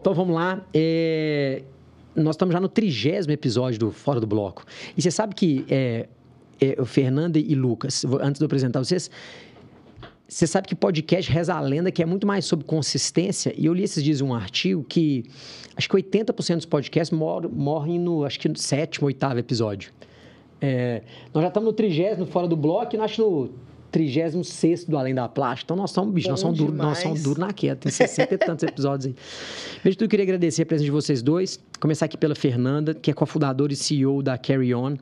Então vamos lá. É, Nós estamos já no trigésimo episódio do Fora do Bloco. E você sabe que é, é, Fernanda e Lucas, antes de eu apresentar vocês, você sabe que podcast reza a lenda que é muito mais sobre consistência. E eu li esses dias um artigo que acho que 80% dos podcasts mor- morrem no, acho que no sétimo, oitavo episódio. É, nós já estamos no trigésimo fora do bloco e acho no trigésimo sexto do Além da Plástica. Então nós somos, bicho, nós somos duros nós somos duro na queda. Tem 60 e tantos episódios aí. Antes de tudo, eu queria agradecer a presença de vocês dois. Começar aqui pela Fernanda, que é cofundadora e CEO da Carry On.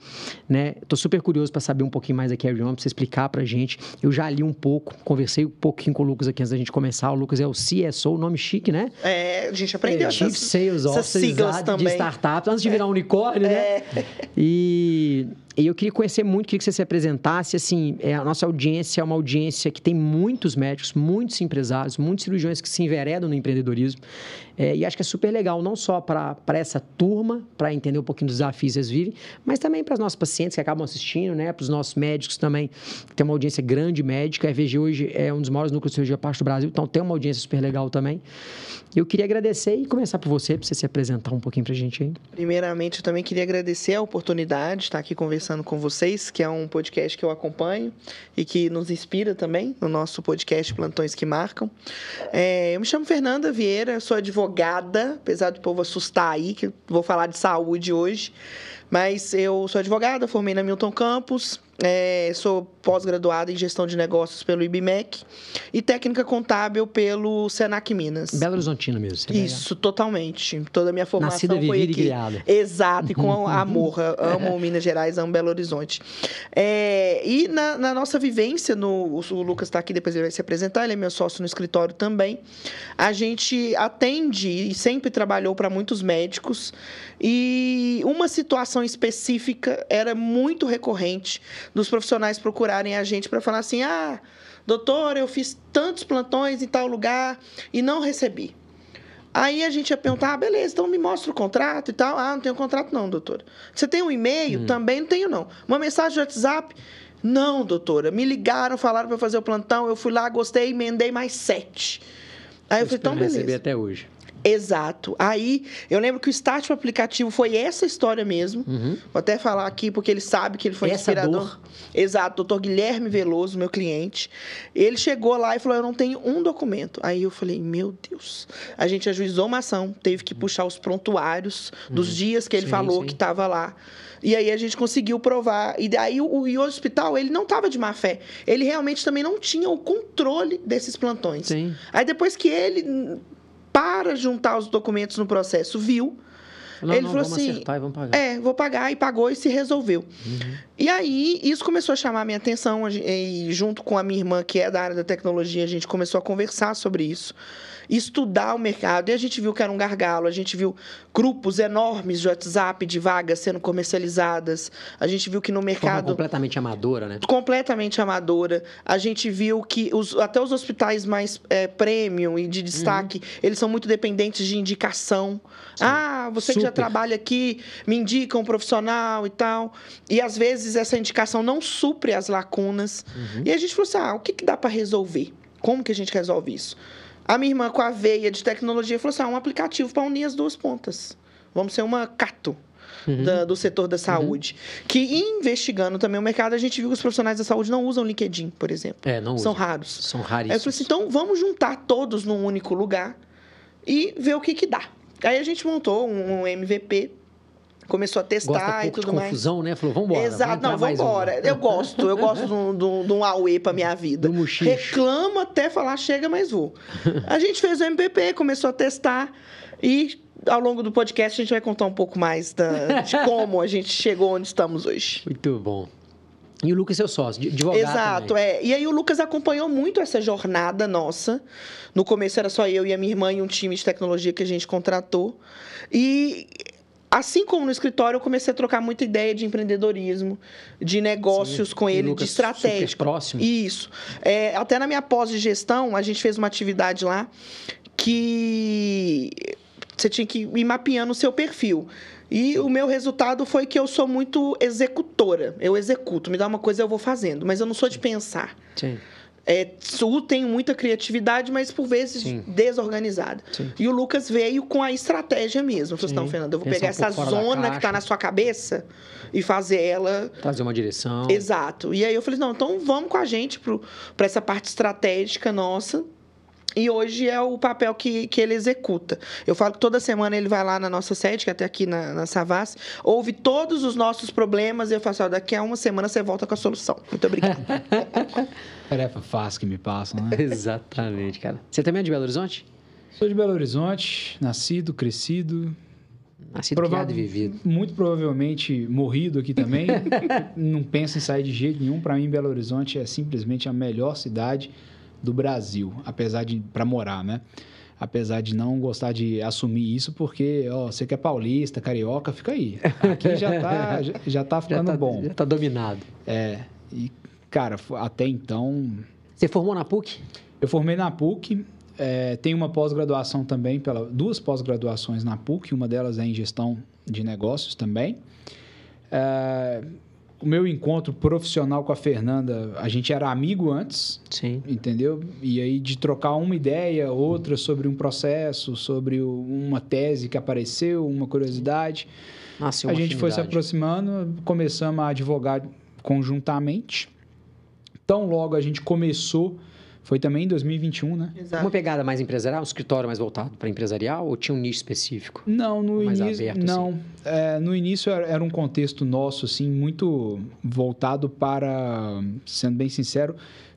Né? Tô super curioso para saber um pouquinho mais da Carry On, para você explicar pra gente. Eu já li um pouco, conversei um pouquinho com o Lucas aqui antes da gente começar. O Lucas é o CSO, nome chique, né? É, a gente aprendeu É, Chief essas, Sales Officer de startups, antes de virar um unicórnio, né? E, e eu queria conhecer muito, queria que você se apresentasse. Assim, é, a nossa audiência é uma audiência que tem muitos médicos, muitos empresários, muitos cirurgiões que se enveredam no empreendedorismo. É, e acho que é super legal, não só para essa turma, para entender um pouquinho dos desafios que eles vivem, mas também para os nossos pacientes que acabam assistindo, né? Para os nossos médicos também, que tem uma audiência grande médica. A EVG hoje é um dos maiores núcleos de cirurgia parte do Brasil, então tem uma audiência super legal também. Eu queria agradecer e começar por você, para você se apresentar um pouquinho para a gente aí. Primeiramente, eu também queria agradecer a oportunidade de estar aqui conversando com vocês, que é um podcast que eu acompanho e que nos inspira também no nosso podcast Plantões que Marcam. É, eu me chamo Fernanda Vieira, sou advogada, apesar do povo assustar aí, que eu vou falar de saúde hoje. Mas eu sou advogada, formei na Milton Campus, é, sou pós-graduada em gestão de negócios pelo IBMEC e técnica contábil pelo Senac Minas. Belo Horizontino mesmo. você é Isso, totalmente. Toda a minha formação Nascida, foi e aqui. criada. Exato, e com amor. Amo Minas Gerais, amo Belo Horizonte. É, e na, na nossa vivência, no, o Lucas está aqui, depois ele vai se apresentar, ele é meu sócio no escritório também. A gente atende e sempre trabalhou para muitos médicos. E uma situação específica era muito recorrente dos profissionais procurarem a gente para falar assim: ah, doutor, eu fiz tantos plantões em tal lugar e não recebi. Aí a gente ia perguntar, ah, beleza, então me mostra o contrato e tal. Ah, não tenho contrato não, doutora. Você tem um e-mail? Também não tenho não. Uma mensagem de WhatsApp? Não, doutora. Me ligaram, falaram para fazer o plantão, eu fui lá, gostei, emendei mais sete. Aí eu falei, então receber beleza. até hoje. Exato. Aí, eu lembro que o start do aplicativo foi essa história mesmo. Vou até falar aqui, porque ele sabe que ele foi Uhum. Essa inspirador. dor. Exato, doutor Guilherme Veloso, meu cliente. Ele chegou lá e falou: Eu não tenho um documento. Aí eu falei: Meu Deus. A gente ajuizou uma ação, teve que puxar os prontuários dos dias que ele Sim, falou sim. que estava lá. E aí a gente conseguiu provar. E daí o, o hospital, ele não estava de má fé. Ele realmente também não tinha o controle desses plantões. Sim. Aí depois que ele, para juntar os documentos no processo, viu. Não, ele não, falou assim: acertar e vamos pagar. É, vou pagar. E pagou e se resolveu. Uhum. E aí, isso começou a chamar a minha atenção. E junto com a minha irmã, que é da área da tecnologia, a gente começou a conversar sobre isso. Estudar o mercado. E a gente viu que era um gargalo. A gente viu grupos enormes de WhatsApp de vagas sendo comercializadas. A gente viu que no De forma mercado completamente amadora, né? completamente amadora. A gente viu que os- até os hospitais mais é, premium e de destaque, Uhum. eles são muito dependentes de indicação. Ah, você que já Super. trabalha aqui, me indica um profissional e tal. E às vezes essa indicação não supre as lacunas. Uhum. E a gente falou assim: ah, o que, que dá para resolver? Como que a gente resolve isso? A minha irmã, com a veia de tecnologia, falou assim: ah, um aplicativo para unir as duas pontas. Vamos ser uma cato Uhum. da- do setor da saúde. Que investigando também o mercado, a gente viu que os profissionais da saúde não usam LinkedIn, por exemplo. É, não São usa. raros. São Aí eu raríssimos. falei assim, então vamos juntar todos num único lugar e ver o que que dá. Aí a gente montou um MVP, começou a testar Gosta e tudo mais. confusão, né? Falou, vambora. Exato, não, vamos vambora. Eu gosto, eu gosto de um- de um de um Aue pra minha vida. Do. Reclamo até falar, chega, mas vou. A gente fez o MVP, começou a testar e ao longo do podcast a gente vai contar um pouco mais da- de como a gente chegou onde estamos hoje. Muito bom. E o Lucas é seu sócio, de- advogado Exato, também. é. E aí o Lucas acompanhou muito essa jornada nossa. No começo era só eu e a minha irmã e um time de tecnologia que a gente contratou. E assim como no escritório, eu comecei a trocar muita ideia de empreendedorismo, de negócios Sim. com ele, de Lucas estratégia. super próximo. Isso. É, até na minha pós de gestão, a gente fez uma atividade lá que você tinha que ir mapeando o seu perfil. E o meu resultado foi que eu sou muito executora. Eu executo. Me dá uma coisa, eu vou fazendo. Mas eu não sou de pensar. Sim. É, Sul tem muita criatividade, mas por vezes Sim. desorganizada. Sim. E o Lucas veio com a estratégia mesmo. Falou assim, Sim. não, Fernando, eu vou Pensar pegar um essa zona que caixa. tá na sua cabeça e fazer ela Trazer uma direção. Exato. E aí eu falei, não, então vamos com a gente para essa parte estratégica nossa. E hoje é o papel que, que ele executa. Eu falo que toda semana ele vai lá na nossa sede, que é até aqui na, na Savassi, ouve todos os nossos problemas e eu falo assim, ó, daqui a uma semana você volta com a solução. Muito obrigada. Tarefa fácil que me passam, né? Exatamente, cara. Você também é de Belo Horizonte? Sou de Belo Horizonte, nascido, crescido. Nascido, prova- criado e vivido. Muito provavelmente morrido aqui também. Não penso em sair de jeito nenhum. Para mim, Belo Horizonte é simplesmente a melhor cidade do Brasil, apesar de para morar, né? Apesar de não gostar de assumir isso, porque ó, você que é paulista, carioca, fica aí. Aqui já tá, já, já tá Já ficando tá, bom. já tá dominado. É. E, cara, até então, Você formou na PUC? eu formei na PUC, é, tenho uma pós-graduação também, pela, duas pós-graduações na PUC, uma delas é em gestão de negócios também. É, o meu encontro profissional com a Fernanda, a gente era amigo antes, Sim. entendeu? E aí de trocar uma ideia, outra sobre um processo, sobre uma tese que apareceu, uma curiosidade. Nasceu a uma gente foi se aproximando, começamos a advogar conjuntamente. Tão logo a gente começou, foi também em 2021, né? Uma Exato. pegada mais empresarial, um escritório mais voltado para empresarial ou tinha um nicho específico? Não, no Mais início, aberto, não. É, no início era, era um contexto nosso assim muito voltado para, sendo bem sincero,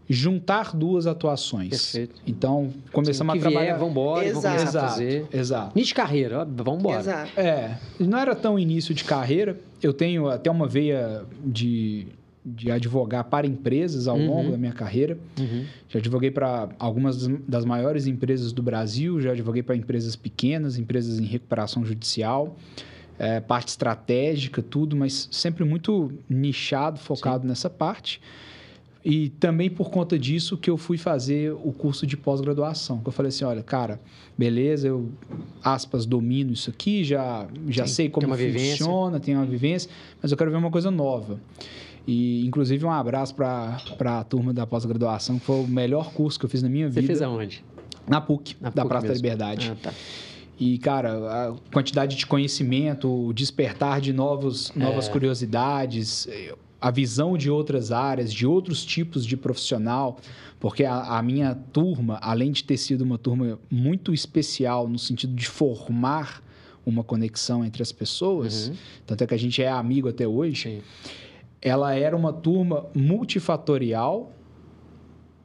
juntar duas atuações. Perfeito. Então começamos o que a trabalhar. vier, vamos embora, vamos Exato. começar a exato, fazer. exato. Nicho de carreira, vamos embora. Exato. É, não era tão início de carreira. Eu tenho até uma veia de, de advogar para empresas ao Uhum. longo da minha carreira. Uhum. Já advoguei para algumas das- maiores empresas do Brasil, já advoguei para empresas pequenas, empresas em recuperação judicial, é, parte estratégica, tudo, mas sempre muito nichado, focado nessa parte. E também por conta disso que eu fui fazer o curso de pós-graduação. Que eu falei assim, olha, cara, beleza, eu, aspas, domino isso aqui, já, já Sim, sei tem como vivência. funciona, tenho uma vivência, mas eu quero ver uma coisa nova. E, inclusive, um abraço para a turma da pós-graduação, que foi o melhor curso que eu fiz na minha Você vida. fez aonde? Na PUC, Na da PUC Praça da mesmo. Liberdade. Ah, tá. E, cara, a quantidade de conhecimento, o despertar de novos, novas É. curiosidades, eh, a visão de outras áreas, de outros tipos de profissional, porque a, a minha turma, além de ter sido uma turma muito especial no sentido de formar uma conexão entre as pessoas, Uhum. tanto é que a gente é amigo até hoje, Sim. Ela era uma turma multifatorial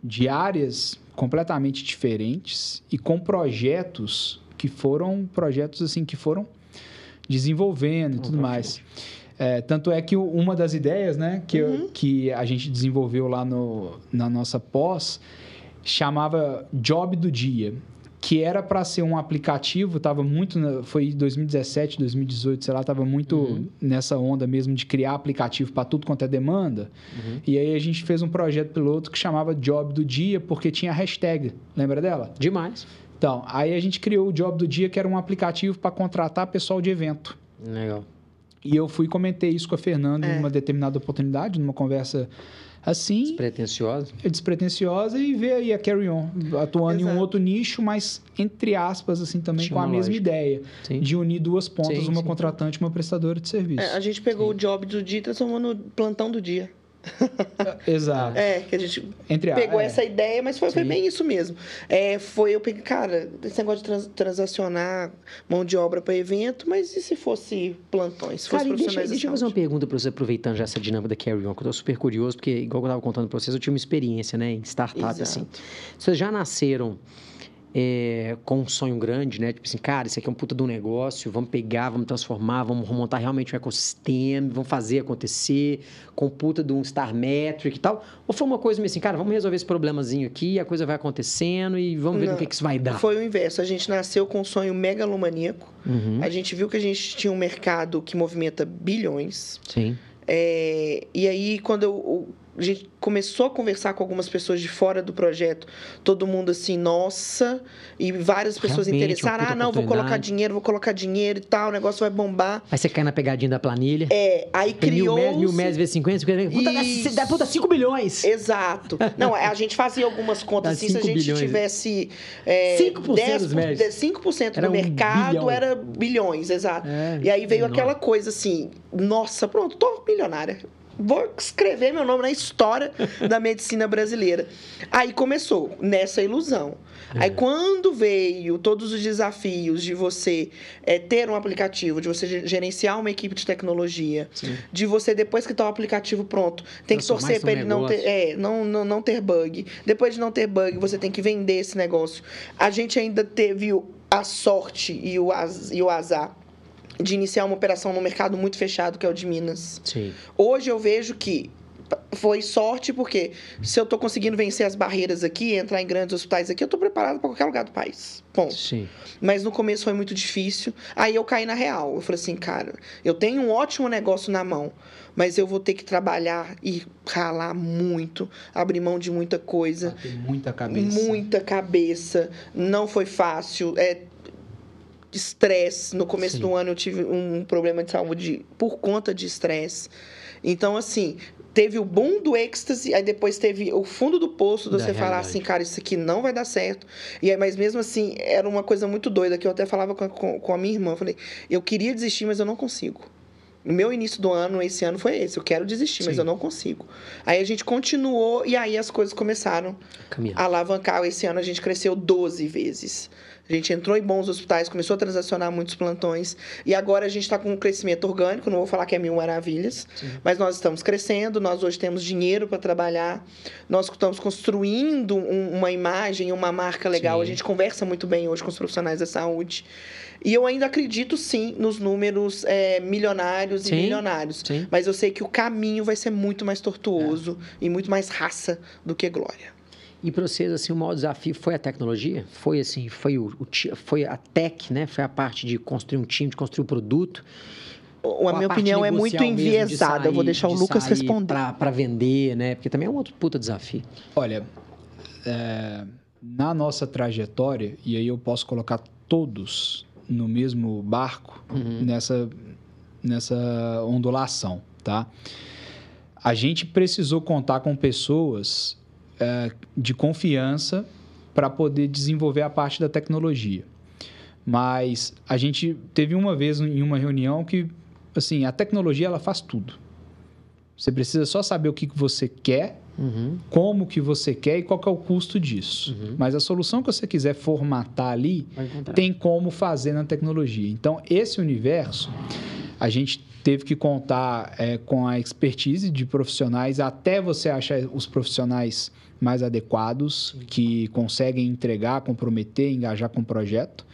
de áreas completamente diferentes e com projetos que foram projetos assim que foram desenvolvendo e tudo pra mais. É, tanto é que uma das ideias, né, que, eu- Uhum. que a gente desenvolveu lá no, na nossa pós chamava Job do Dia, que era para ser um aplicativo, tava muito, foi em 2017, 2018, sei lá, tava muito Uhum. nessa onda mesmo de criar aplicativo para tudo quanto é demanda. Uhum. E aí a gente fez um projeto piloto que chamava Job do Dia, porque tinha hashtag, lembra dela? Demais. Então, aí a gente criou o Job do Dia, que era um aplicativo para contratar pessoal de evento. Legal. E eu fui e comentei isso com a Fernanda É. em uma determinada oportunidade, numa conversa assim, Despretensiosa. despretensiosa, e ver aí a Carry On, atuando em um Exato. outro nicho, mas entre aspas, assim, também com a mesma ideia, Sim. de unir duas pontas, Sim, uma sim. contratante e uma prestadora de serviço. É, a gente pegou o job do dia e transformou no plantão do dia. Exato. É, que a gente Entre a- pegou é. essa ideia, mas foi, foi bem isso mesmo. É, foi eu peguei, cara, esse negócio de trans- transacionar mão de obra para evento, mas e se fosse plantões? Se fosse Cara, e deixa, deixa eu fazer uma pergunta para você, aproveitando já essa dinâmica da Carry On, que eu tô super curioso, porque, igual eu estava contando para vocês, eu tinha uma experiência, né, em startup, Exato. assim. Vocês já nasceram é, com um sonho grande, né? Tipo assim, cara, isso aqui é um puta de um negócio, vamos pegar, vamos transformar, vamos montar realmente um ecossistema, vamos fazer acontecer, com puta de um Star Metric e tal? Ou foi uma coisa meio assim, cara, vamos resolver esse problemazinho aqui, a coisa vai acontecendo e vamos ver no Não. que, que isso vai dar? Foi o inverso. A gente nasceu com um sonho megalomaníaco. Uhum, A gente viu que a gente tinha um mercado que movimenta bilhões. Sim. É, e aí, quando eu a gente começou a conversar com algumas pessoas de fora do projeto, todo mundo assim, nossa, e várias pessoas Realmente, interessaram, ah, não, vou colocar dinheiro, vou colocar dinheiro e tal, o negócio vai bombar. Aí você cai na pegadinha da planilha. É, aí criou. Mil, mil metros vezes 50, 50 puta, dá, puta 5 bilhões. Exato. Não, a gente fazia algumas contas assim, se a gente bilhões. tivesse. É, 5% 10, dos 5% do um mercado bilhão. era bilhões, exato. É, e aí veio aquela coisa assim, nossa, pronto, tô milionária vou escrever meu nome na história da medicina brasileira. Aí começou nessa ilusão. É. Aí quando veio todos os desafios de você é, ter um aplicativo, de você gerenciar uma equipe de tecnologia, Sim. de você depois que está o aplicativo pronto, tem que torcer para ele não ter, é, não, não, não ter bug. Depois de não ter bug, você tem que vender esse negócio. A gente ainda teve a sorte e o, az, e o azar de iniciar uma operação no mercado muito fechado, que é o de Minas. Sim. Hoje eu vejo que foi sorte, porque se eu estou conseguindo vencer as barreiras aqui, entrar em grandes hospitais aqui, eu estou preparado para qualquer lugar do país. Ponto. Sim. Mas no começo foi muito difícil. Aí eu caí na real. Eu falei assim, cara, eu tenho um ótimo negócio na mão, mas eu vou ter que trabalhar e ralar muito, abrir mão de muita coisa. muita cabeça. Muita cabeça. Não foi fácil. É, estresse. No começo Sim. do ano eu tive um problema de saúde por conta de estresse. Então, assim, teve o boom do êxtase, aí depois teve o fundo do poço de você realidade. falar assim, cara, isso aqui não vai dar certo. E aí, mas mesmo assim, era uma coisa muito doida que eu até falava com, com, com a minha irmã. Eu falei, eu queria desistir, mas eu não consigo. O meu início do ano, esse ano, foi esse. Eu quero desistir, Sim. mas eu não consigo. Aí a gente continuou e aí as coisas começaram Caminhar. a alavancar. Esse ano a gente cresceu 12 vezes. A gente entrou em bons hospitais, começou a transacionar muitos plantões. E agora a gente está com um crescimento orgânico, não vou falar que é mil maravilhas, Sim. mas nós estamos crescendo, nós hoje temos dinheiro para trabalhar, nós estamos construindo um, uma imagem, uma marca legal. Sim. A gente conversa muito bem hoje com os profissionais da saúde. E eu ainda acredito sim nos números é, milionários sim, e milionários. Sim. Mas eu sei que o caminho vai ser muito mais tortuoso é. e muito mais raça do que glória. E para vocês, assim, o maior desafio foi a tecnologia? Foi, assim, foi, o, o foi a tech, né? Foi a parte de construir um time, de construir um produto? a minha opinião é muito enviesada. Sair, eu vou deixar o Lucas responder. Para vender, né? Porque também é um outro puta desafio. Olha, é, na nossa trajetória, e aí eu posso colocar todos no mesmo barco, uhum. nessa, nessa ondulação, tá? A gente precisou contar com pessoas de confiança para poder desenvolver a parte da tecnologia. Mas a gente teve uma vez em uma reunião que, assim, a tecnologia ela faz tudo. Você precisa só saber o que você quer, uhum. como que você quer e qual é o custo disso. Uhum. Mas a solução que você quiser formatar ali, tem como fazer na tecnologia. Então, esse universo, a gente teve que contar é, com a expertise de profissionais até você achar os profissionais mais adequados, que conseguem entregar, comprometer, engajar com o projeto.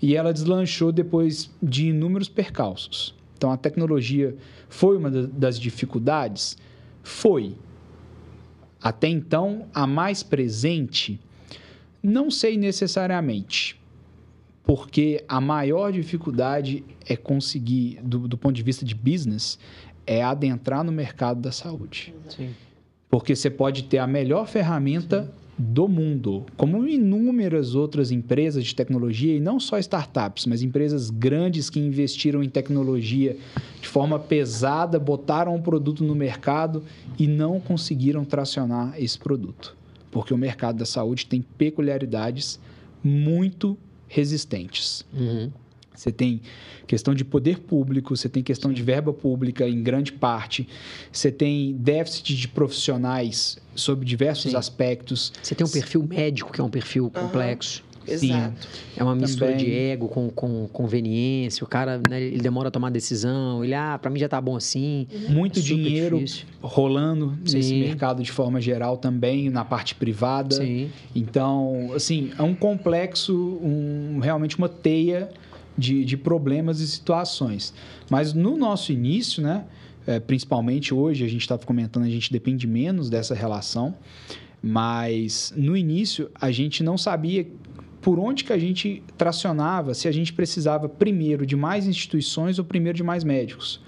E ela deslanchou depois de inúmeros percalços. Então, a tecnologia foi uma das dificuldades? Foi. Até então, a mais presente? Não sei necessariamente, porque a maior dificuldade é conseguir, do, do ponto de vista de business, é adentrar no mercado da saúde. Sim. Porque você pode ter a melhor ferramenta Sim. do mundo, como inúmeras outras empresas de tecnologia, e não só startups, mas empresas grandes que investiram em tecnologia de forma pesada, botaram um produto no mercado e não conseguiram tracionar esse produto. Porque o mercado da saúde tem peculiaridades muito resistentes. Uhum. Você tem questão de poder público, você tem questão de verba pública em grande parte, você tem déficit de profissionais sobre diversos Sim. aspectos. Você tem um perfil médico, que é um perfil uhum. complexo. Exato. É uma mistura Também. de ego com, com conveniência. O cara, né, ele demora a tomar decisão. Ele, ah, para mim já tá bom assim. Muito é dinheiro difícil. rolando Sim. nesse mercado de forma geral também, na parte privada. Sim. Então, assim, é um complexo, um, realmente uma teia de, de problemas e situações. Mas no nosso início, né, é, principalmente hoje, a gente estava comentando, a gente depende menos dessa relação, mas no início a gente não sabia por onde que a gente tracionava, se a gente precisava primeiro de mais instituições ou primeiro de mais médicos.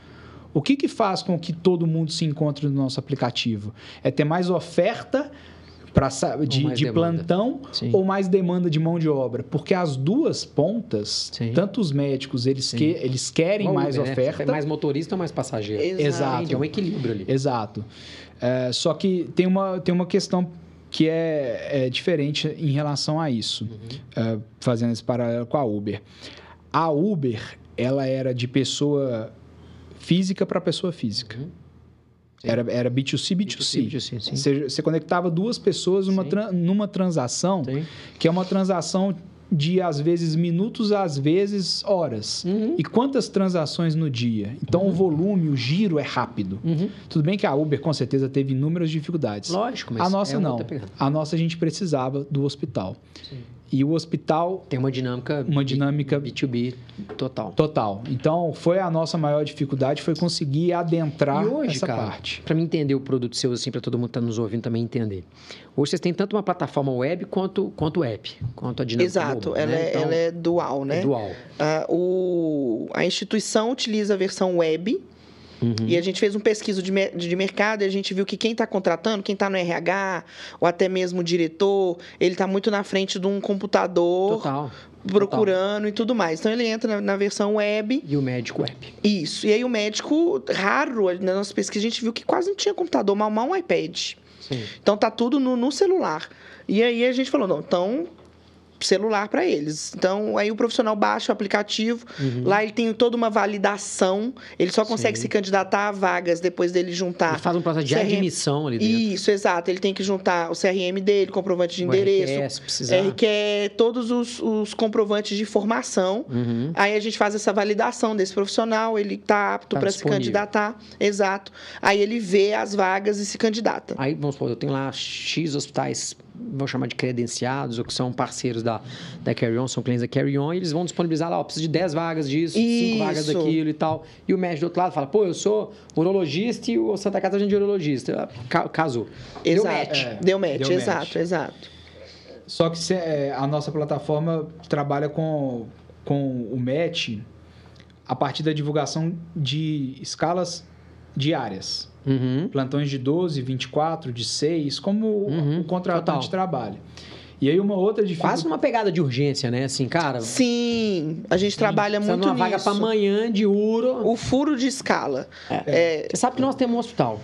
O que, que faz com que todo mundo se encontre no nosso aplicativo? É ter mais oferta pra, de, de plantão Sim. ou mais demanda de mão de obra. Porque as duas pontas, Sim. tanto os médicos, eles, que, eles querem mais Uber, né? oferta. Né? mais motorista ou mais passageiro. Exato. Exato. É um equilíbrio ali. Exato. É, só que tem uma, tem uma questão que é, é diferente em relação a isso, uhum. é, fazendo esse paralelo com a Uber. A Uber, ela era de pessoa física para pessoa física. Uhum. Era, era B2C, B2C. B2C, B2C você, você, conectava duas pessoas numa, numa transação, sim. que é uma transação de, às vezes, minutos, às vezes, horas. Uhum. E quantas transações no dia? Então, uhum. o volume, o giro é rápido. Uhum. Tudo bem que a Uber, com certeza, teve inúmeras dificuldades. Lógico, mas A nossa, é não. A nossa, a gente precisava do hospital. Sim. E o hospital. Tem uma dinâmica. Uma dinâmica. B2B total. Total. Então, foi a nossa maior dificuldade, foi conseguir adentrar hoje, essa cara, parte. Para mim entender o produto seu, assim, para todo mundo que está nos ouvindo também entender. Hoje vocês têm tanto uma plataforma web quanto, quanto app, quanto a dinâmica. Exato, ela, né? é, então, ela é dual, né? É dual. Uh, o, a instituição utiliza a versão web Uhum. E a gente fez um pesquisa de, de mercado e a gente viu que quem está contratando, quem está no RH, ou até mesmo o diretor, ele está muito na frente de um computador. Total procurando Total. e tudo mais. Então ele entra na, na, versão web. E o médico web. Isso. E aí o médico, raro, na nossa pesquisa, a gente viu que quase não tinha computador, mal mal um iPad. Sim. Então tá tudo no, no celular. E aí a gente falou, não, então celular para eles. Então, aí o profissional baixa o aplicativo, uhum. lá ele tem toda uma validação, ele só consegue Sim. se candidatar a vagas depois dele juntar. Ele faz um processo de CRM... admissão ali dentro. Isso, exato. Ele tem que juntar o CRM dele, comprovante de o endereço, RQE, se precisar. RQE, todos os, os comprovantes de formação. Uhum. Aí a gente faz essa validação desse profissional, ele está apto tá para se candidatar. Exato. Aí ele vê as vagas e se candidata. Aí, vamos supor, eu tenho lá X hospitais vou chamar de credenciados, ou que são parceiros da, da Carry On, são clientes da Carry On, e eles vão disponibilizar lá, ó, preciso de 10 vagas disso, Isso. 5 vagas daquilo e tal. E o médico do outro lado fala, pô, eu sou urologista e o Santa Casa é de urologista. Casou. Exato. Deu match. É, deu match, deu exato, match. exato. Só que se, é, a nossa plataforma trabalha com, com o match a partir da divulgação de escalas diárias. Uhum. Plantões de 12, 24, de 6, como uhum. o contratante Total. trabalha. E aí uma outra dificuldade... Quase uma pegada de urgência, né? Assim, cara... Sim, a gente trabalha muito nisso. uma vaga para amanhã de uro. O furo de escala. É. É... Você sabe que nós temos um hospital.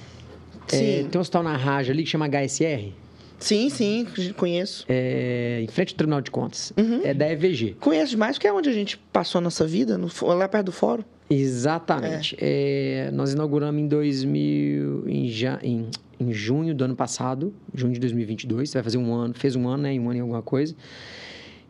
Sim. É, tem um hospital na Raja ali que chama HSR. Sim, sim, conheço. É, em frente ao Tribunal de Contas. Uhum. É da EVG. Conheço demais, porque é onde a gente passou a nossa vida, no, lá perto do fórum. Exatamente. É. É, nós inauguramos em 2000, em, já, em, em junho do ano passado, junho de 2022. Vai fazer um ano, fez um ano, né? Um ano e alguma coisa.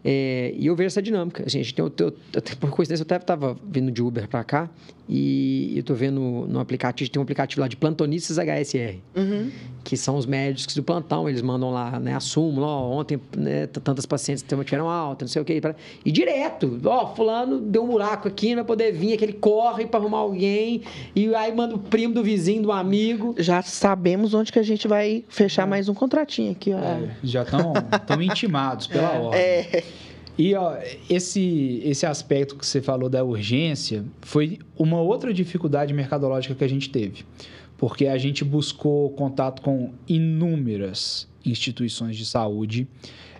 É, e eu vejo essa dinâmica. Assim, a gente tem, eu, eu, por coincidência, eu até estava vindo de Uber para cá e eu estou vendo no aplicativo, tem um aplicativo lá de plantonistas HSR, uhum. que são os médicos do plantão, eles mandam lá, né, a súmula, ó, ontem né, tantas pacientes tiveram alta, não sei o que, e direto, ó, fulano deu um buraco aqui, não vai poder vir, aquele corre para arrumar alguém, e aí manda o primo do vizinho, do amigo. Já sabemos onde que a gente vai fechar é. mais um contratinho aqui, ó. É, já estão intimados pela é. ordem. É. E ó, esse, esse aspecto que você falou da urgência foi uma outra dificuldade mercadológica que a gente teve. Porque a gente buscou contato com inúmeras instituições de saúde.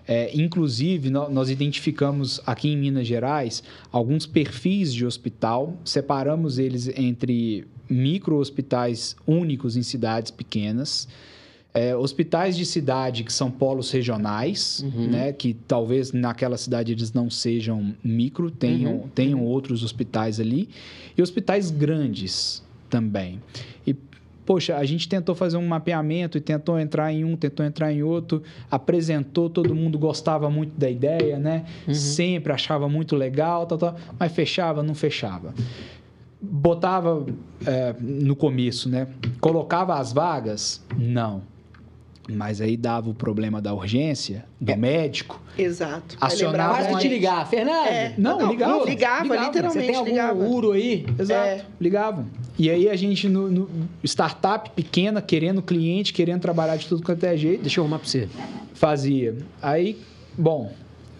É, inclusive, nós identificamos aqui em Minas Gerais alguns perfis de hospital, separamos eles entre micro hospitais únicos em cidades pequenas é, hospitais de cidade que são polos regionais, uhum. né? Que talvez naquela cidade eles não sejam micro, tenham, uhum. tenham outros hospitais ali. E hospitais grandes também. E, poxa, a gente tentou fazer um mapeamento e tentou entrar em um, tentou entrar em outro, apresentou, todo mundo gostava muito da ideia, né? Uhum. Sempre achava muito legal, tal, tal, mas fechava, não fechava botava é, no começo, né? Colocava as vagas? Não. Mas aí dava o problema da urgência, do é. médico. Exato. Acionava. Quase que te ligar, Fernando. É. Não, não, ligava. Ligava, ligava, literalmente. Você tem algum ligava. uro aí? Exato. É. Ligavam. E aí a gente, no, no, startup pequena, querendo cliente, querendo trabalhar de tudo quanto é jeito. Deixa eu arrumar pra você. Fazia. Aí, bom,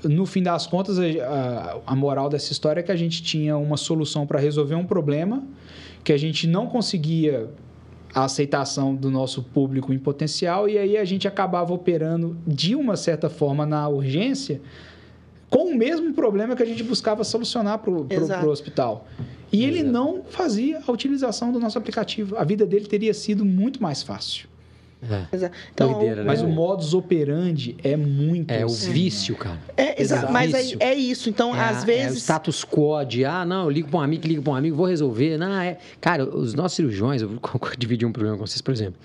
no fim das contas, a, a moral dessa história é que a gente tinha uma solução para resolver um problema que a gente não conseguia a aceitação do nosso público em potencial e aí a gente acabava operando de uma certa forma na urgência com o mesmo problema que a gente buscava solucionar para o hospital. E ele não fazia a utilização do nosso aplicativo. A vida dele teria sido muito mais fácil. É. Então, Doideira, né? Mas o modus operandi é muito. É assim, o vício, cara. É, exato. Mas é, é, isso. Então, é, às vezes. É o status quo de, ah, não, eu ligo para um amigo, ligo para um amigo, vou resolver. Não, é. Cara, os nossos cirurgiões, eu vou dividir um problema com vocês, por exemplo.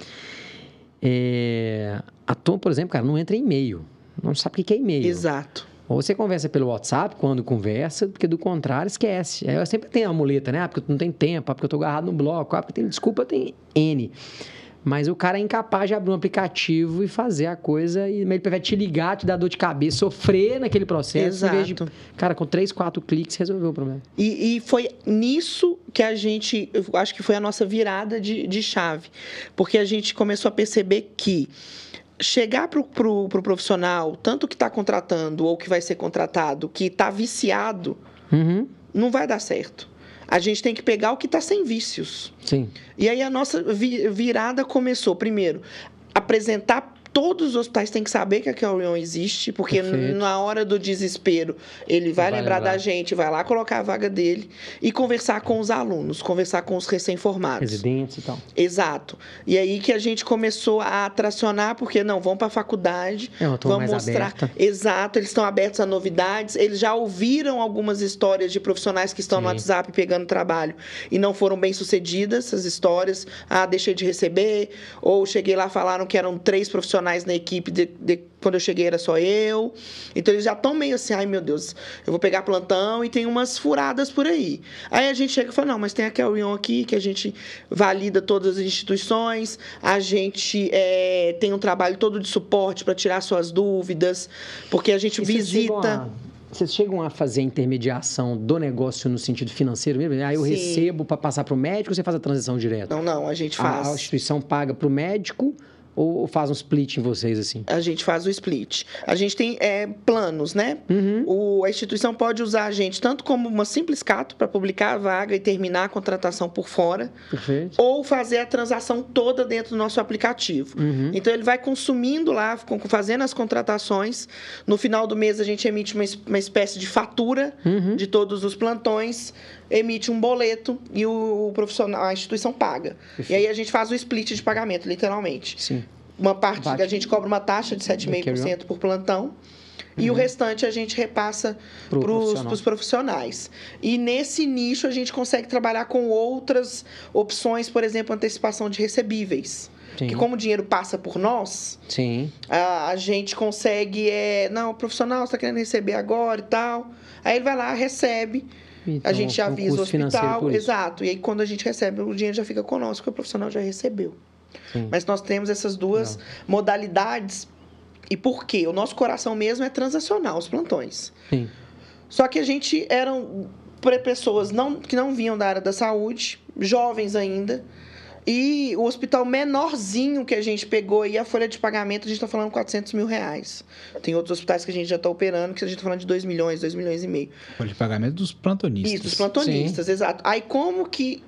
É... A Tom, por exemplo, cara, não entra em e-mail. Não sabe o que é e-mail. Exato. Ou você conversa pelo WhatsApp quando conversa, porque do contrário, esquece. Eu sempre tenho a muleta, né? Ah, porque não tem tempo, ah, porque eu tô agarrado no bloco, ah, porque tem desculpa, tem N. Mas o cara é incapaz de abrir um aplicativo e fazer a coisa e ele prefere te ligar, te dar dor de cabeça, sofrer naquele processo, Exato. em vez de, cara, com três, quatro cliques resolveu o problema. E, e, foi nisso que a gente, eu acho que foi a nossa virada de, de chave, porque a gente começou a perceber que chegar para o pro, pro profissional, tanto que está contratando ou que vai ser contratado, que está viciado, uhum. não vai dar certo. A gente tem que pegar o que está sem vícios. Sim. E aí a nossa virada começou, primeiro, apresentar Todos os hospitais têm que saber que a Carrion existe, porque Perfeito. na hora do desespero ele vai, vai lembrar, lembrar, da gente, vai lá colocar a vaga dele e conversar com os alunos, conversar com os recém-formados. Residentes e tal. Exato. E aí que a gente começou a atracionar, porque não, vão para a faculdade, é vão mostrar. Aberta. Exato, eles estão abertos a novidades, eles já ouviram algumas histórias de profissionais que estão Sim. no WhatsApp pegando trabalho e não foram bem sucedidas, essas histórias. Ah, deixei de receber, ou cheguei lá, falaram que eram três profissionais profissionais na equipe, de, de, quando eu cheguei era só eu. Então eles já estão meio assim, ai meu Deus, eu vou pegar plantão e tem umas furadas por aí. Aí a gente chega e fala, não, mas tem a Carrion aqui, que a gente valida todas as instituições, a gente é, tem um trabalho todo de suporte para tirar suas dúvidas, porque a gente e visita. Vocês chegam a fazer intermediação do negócio no sentido financeiro mesmo? Aí ah, eu Sim. recebo para passar para o médico ou você faz a transição direta? Não, não, a gente faz. A, a instituição paga para o médico ou faz um split em vocês, assim? A gente faz o split. A gente tem é, planos, né? Uhum. O, a instituição pode usar a gente tanto como uma simples cato para publicar a vaga e terminar a contratação por fora. Perfeito. Ou fazer a transação toda dentro do nosso aplicativo. Uhum. Então, ele vai consumindo lá, fazendo as contratações. No final do mês, a gente emite uma, uma espécie de fatura uhum. de todos os plantões emite um boleto e o profissional, a instituição paga. Perfeito. E aí a gente faz o split de pagamento, literalmente. Sim. Uma parte Bate. a gente cobra uma taxa de 7,5% por plantão. Uhum. E o uhum. restante a gente repassa para os profissional. profissionais. E nesse nicho a gente consegue trabalhar com outras opções, por exemplo, antecipação de recebíveis. Sim. Que como o dinheiro passa por nós, Sim. A, a gente consegue. É, não, o profissional está querendo receber agora e tal. Aí ele vai lá, recebe então, a gente já avisa o hospital. Exato. E aí, quando a gente recebe, o dinheiro já fica conosco, o profissional já recebeu. Sim. Mas nós temos essas duas Não. modalidades. E por quê? O nosso coração mesmo é transacional, os plantões. Sim. Só que a gente eram pessoas não, que não vinham da área da saúde, jovens ainda, e o hospital menorzinho que a gente pegou e a folha de pagamento, a gente está falando 400 mil reais. Tem outros hospitais que a gente já está operando que a gente está falando de 2 milhões, 2 milhões e meio. Folha de pagamento dos plantonistas. Isso, dos plantonistas, Sim. exato. Aí como que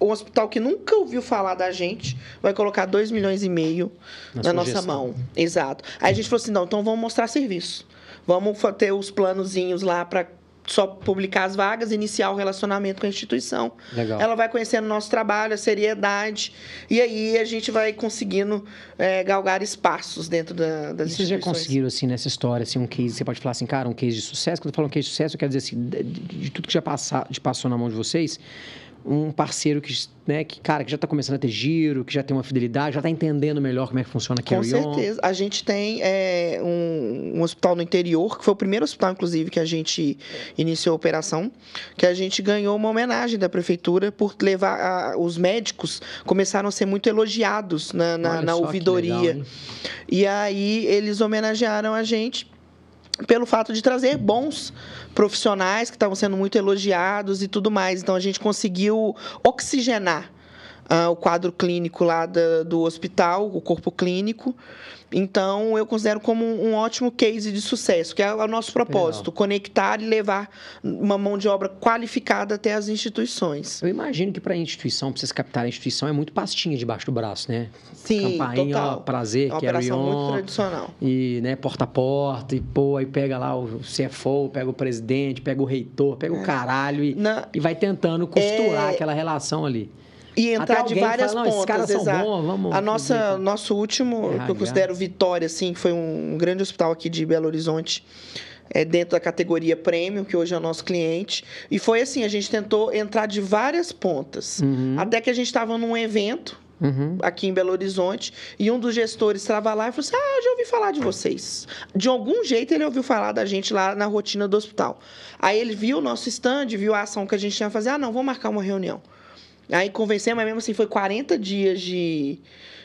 um hospital que nunca ouviu falar da gente vai colocar 2 milhões e meio na, na nossa mão? Exato. Aí a gente falou assim, não, então vamos mostrar serviço. Vamos ter os planozinhos lá para só publicar as vagas, iniciar o relacionamento com a instituição. Legal. Ela vai conhecendo o nosso trabalho, a seriedade, e aí a gente vai conseguindo é, galgar espaços dentro da, das e Vocês já conseguiram, assim, nessa história, assim, um case, você pode falar assim, cara, um case de sucesso? Quando eu falo um case de sucesso, eu quero dizer assim, de, de tudo que já passa, de passou na mão de vocês, um parceiro que, né, que, cara, que já está começando a ter giro, que já tem uma fidelidade, já está entendendo melhor como é que funciona a Carry Com certeza. A gente tem é, um, um, hospital no interior, que foi o primeiro hospital, inclusive, que a gente iniciou a operação, que a gente ganhou uma homenagem da prefeitura por levar... A, os médicos começaram a ser muito elogiados na, na, na ouvidoria. Legal, e aí, eles homenagearam a gente pelo fato de trazer bons profissionais que estavam sendo muito elogiados e tudo mais. Então a gente conseguiu oxigenar uh, o quadro clínico lá da, do hospital, o corpo clínico. Então, eu considero como um ótimo case de sucesso, que é o nosso propósito, Legal. conectar e levar uma mão de obra qualificada até as instituições. Eu imagino que para a instituição, para vocês captarem a instituição, é muito pastinha debaixo do braço, né? Sim, Campainha, total. prazer, é uma operação on, muito tradicional. E, né, porta a porta, e pô, aí pega lá o CFO, pega o presidente, pega o reitor, pega é. o caralho e, Na... e vai tentando costurar é... aquela relação ali. E entrar de várias fala, pontas, exato. Bons, vamos a nossa, nosso último, que eu considero vitória, assim, foi um grande hospital aqui de Belo Horizonte, é, dentro da categoria premium, que hoje é o nosso cliente. E foi assim, a gente tentou entrar de várias pontas. Uhum. Até que a gente estava num evento, Uhum. aqui em Belo Horizonte, e um dos gestores estava lá e falou assim: Ah, já ouvi falar de vocês. De algum jeito ele ouviu falar da gente lá na rotina do hospital. Aí ele viu o nosso stand, viu a ação que a gente tinha a fazer. Ah, não, vamos marcar uma reunião. Aí convencemos, mas mesmo assim foi 40 dias de,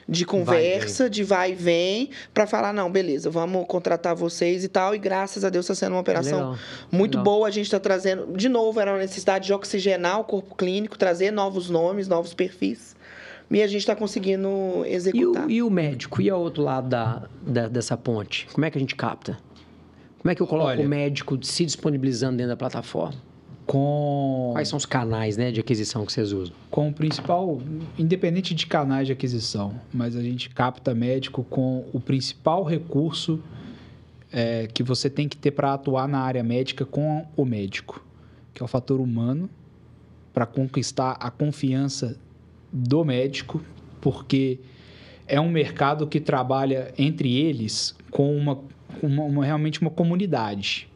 de conversa, vai de vai e vem, para falar, não, beleza, vamos contratar vocês e tal. E graças a Deus está sendo uma operação Legal. muito Legal. boa. A gente está trazendo, de novo, era uma necessidade de oxigenar o corpo clínico, trazer novos nomes, novos perfis. E a gente está conseguindo executar. E o, e o, médico? E o outro lado da, da, dessa ponte? Como é que a gente capta? Como é que eu coloco Olha, o médico se disponibilizando dentro da plataforma? Com quais são os canais né, de aquisição que vocês usam? Com o principal, independente de canais de aquisição, mas a gente capta médico com o principal recurso é, que você tem que ter para atuar na área médica com o médico, que é o fator humano, para conquistar a confiança do médico, porque é um mercado que trabalha entre eles com uma, uma, uma realmente uma comunidade.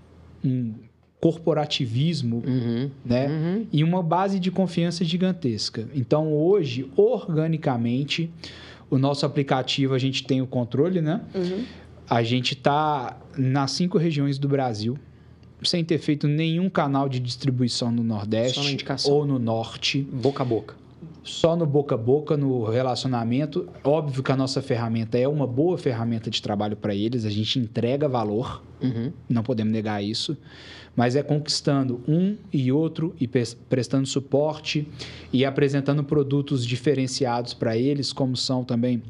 Um, corporativismo, uhum, né? Uhum. E uma base de confiança gigantesca. Então, hoje, organicamente, o nosso aplicativo, a gente tem o controle, né? Uhum. A gente está nas cinco regiões do Brasil, sem ter feito nenhum canal de distribuição no Nordeste ou no Norte. Boca a boca. Só no boca a boca, no relacionamento. Óbvio que a nossa ferramenta é uma boa ferramenta de trabalho para eles, a gente entrega valor, uhum. não podemos negar isso mas é conquistando um e outro e prestando suporte e apresentando produtos diferenciados para eles, como são também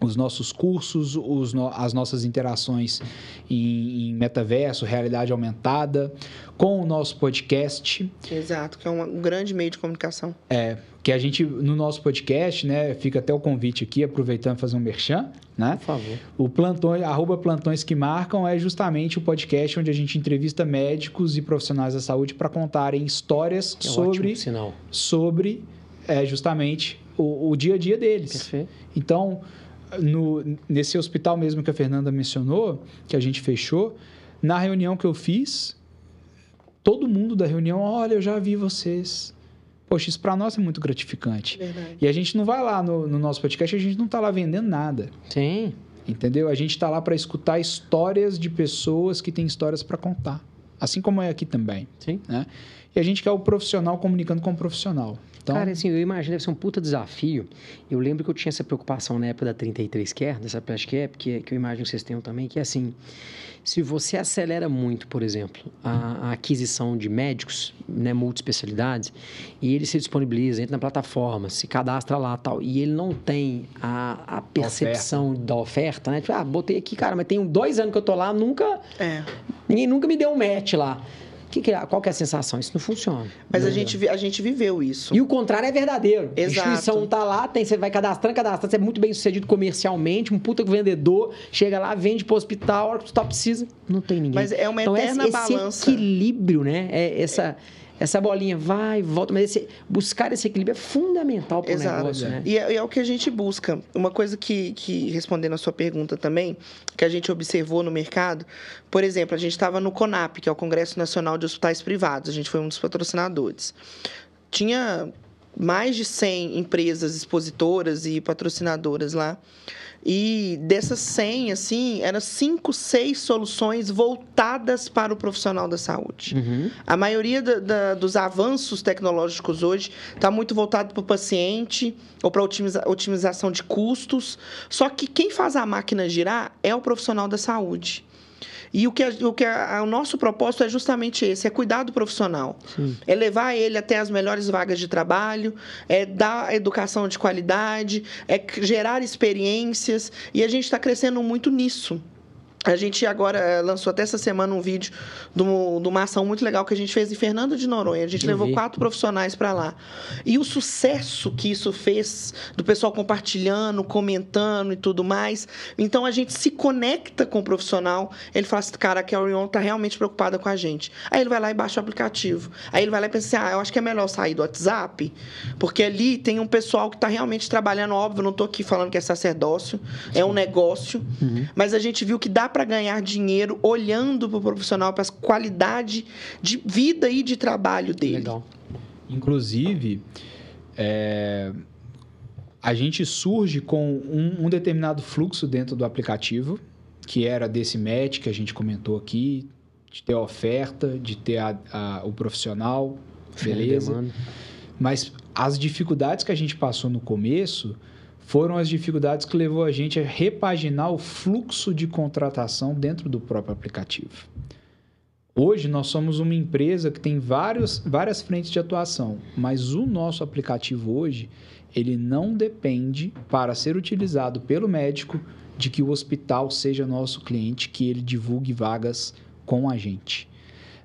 os nossos cursos, os no, as nossas interações em, em, metaverso, realidade aumentada, com o nosso podcast. Exato, que é um, um grande meio de comunicação. É, que a gente, no nosso podcast, né, fica até o convite aqui, aproveitando fazer um merchan, né? Por favor. O plantão, arroba plantões que marcam é justamente o podcast onde a gente entrevista médicos e profissionais da saúde para contarem histórias é sobre, ótimo, sobre é, justamente o, o dia a dia deles. Perfeito. Então, no, nesse hospital mesmo que a Fernanda mencionou, que a gente fechou, na reunião que eu fiz, todo mundo da reunião, olha, eu já vi vocês. Poxa, isso para nós é muito gratificante. Verdade. E a gente não vai lá no, no nosso podcast, a gente não está lá vendendo nada. Sim. Entendeu? A gente está lá para escutar histórias de pessoas que têm histórias para contar. Assim como é aqui também. Sim. Né? E a gente quer o profissional comunicando com o profissional. Então... Cara, assim, eu imagino deve ser um puta desafio. Eu lembro que eu tinha essa preocupação na época da 33 Care, dessa Flash Cap, que, que eu imagino que vocês tenham também, que é assim, se você acelera muito, por exemplo, a, a aquisição de médicos, né, multiespecialidades, e ele se disponibiliza, entra na plataforma, se cadastra lá tal, e ele não tem a, a percepção oferta. da oferta, né? Tipo, ah, botei aqui, cara, mas tem dois anos que eu tô lá, nunca... É. Ninguém nunca me deu um match lá. Que que é, qual que é a sensação? Isso não funciona. Mas a gente, a gente viveu isso. E o contrário é verdadeiro. Exato. A instituição tá lá, tem, você vai cadastrando, cadastrando, você é muito bem sucedido comercialmente, um puta vendedor, chega lá, vende pro hospital, a hora que o hospital precisa, não tem ninguém. Mas é uma então, eterna esse, balança. Esse equilíbrio, né? É essa... É essa bolinha vai, volta, mas esse, buscar esse equilíbrio é fundamental para o negócio, né? E é, e é, o que a gente busca. Uma coisa que, que, respondendo a sua pergunta também, que a gente observou no mercado, por exemplo, a gente estava no CONAP, que é o Congresso Nacional de Hospitais Privados, a gente foi um dos patrocinadores. Tinha mais de 100 empresas expositoras e patrocinadoras lá. E dessas 100, assim, eram 5, 6 soluções voltadas para o profissional da saúde. Uhum. A maioria da, da, dos avanços tecnológicos hoje está muito voltado para o paciente ou para otimiza, otimização de custos. Só que quem faz a máquina girar é o profissional da saúde. E o que, a, o, que a, o nosso propósito é justamente esse: é cuidar do profissional. Sim. É levar ele até as melhores vagas de trabalho, é dar educação de qualidade, é gerar experiências. E a gente está crescendo muito nisso. A gente agora eh, lançou até essa semana um vídeo de uma ação muito legal que a gente fez em Fernando de Noronha. A gente Eu levou vi. quatro profissionais para lá. E o sucesso que isso fez, do pessoal compartilhando, comentando e tudo mais. Então a gente se conecta com o profissional. Ele fala assim: cara, a Carry está realmente preocupada com a gente. Aí ele vai lá e baixa o aplicativo. Aí ele vai lá e pensa assim: ah, eu acho que é melhor sair do WhatsApp, porque ali tem um pessoal que está realmente trabalhando. Óbvio, não estou aqui falando que é sacerdócio, é um negócio. Uhum. Mas a gente viu que dá para ganhar dinheiro olhando para o profissional, para a qualidade de vida e de trabalho dele. Legal. Inclusive, é, a gente surge com um, um, determinado fluxo dentro do aplicativo, que era desse match que a gente comentou aqui, de ter a oferta, de ter a, a, o profissional, beleza. Mas as dificuldades que a gente passou no começo foram as dificuldades que levou a gente a repaginar o fluxo de contratação dentro do próprio aplicativo. Hoje nós somos uma empresa que tem vários, várias frentes de atuação, mas o nosso aplicativo hoje ele não depende para ser utilizado pelo médico de que o hospital seja nosso cliente, que ele divulgue vagas com a gente.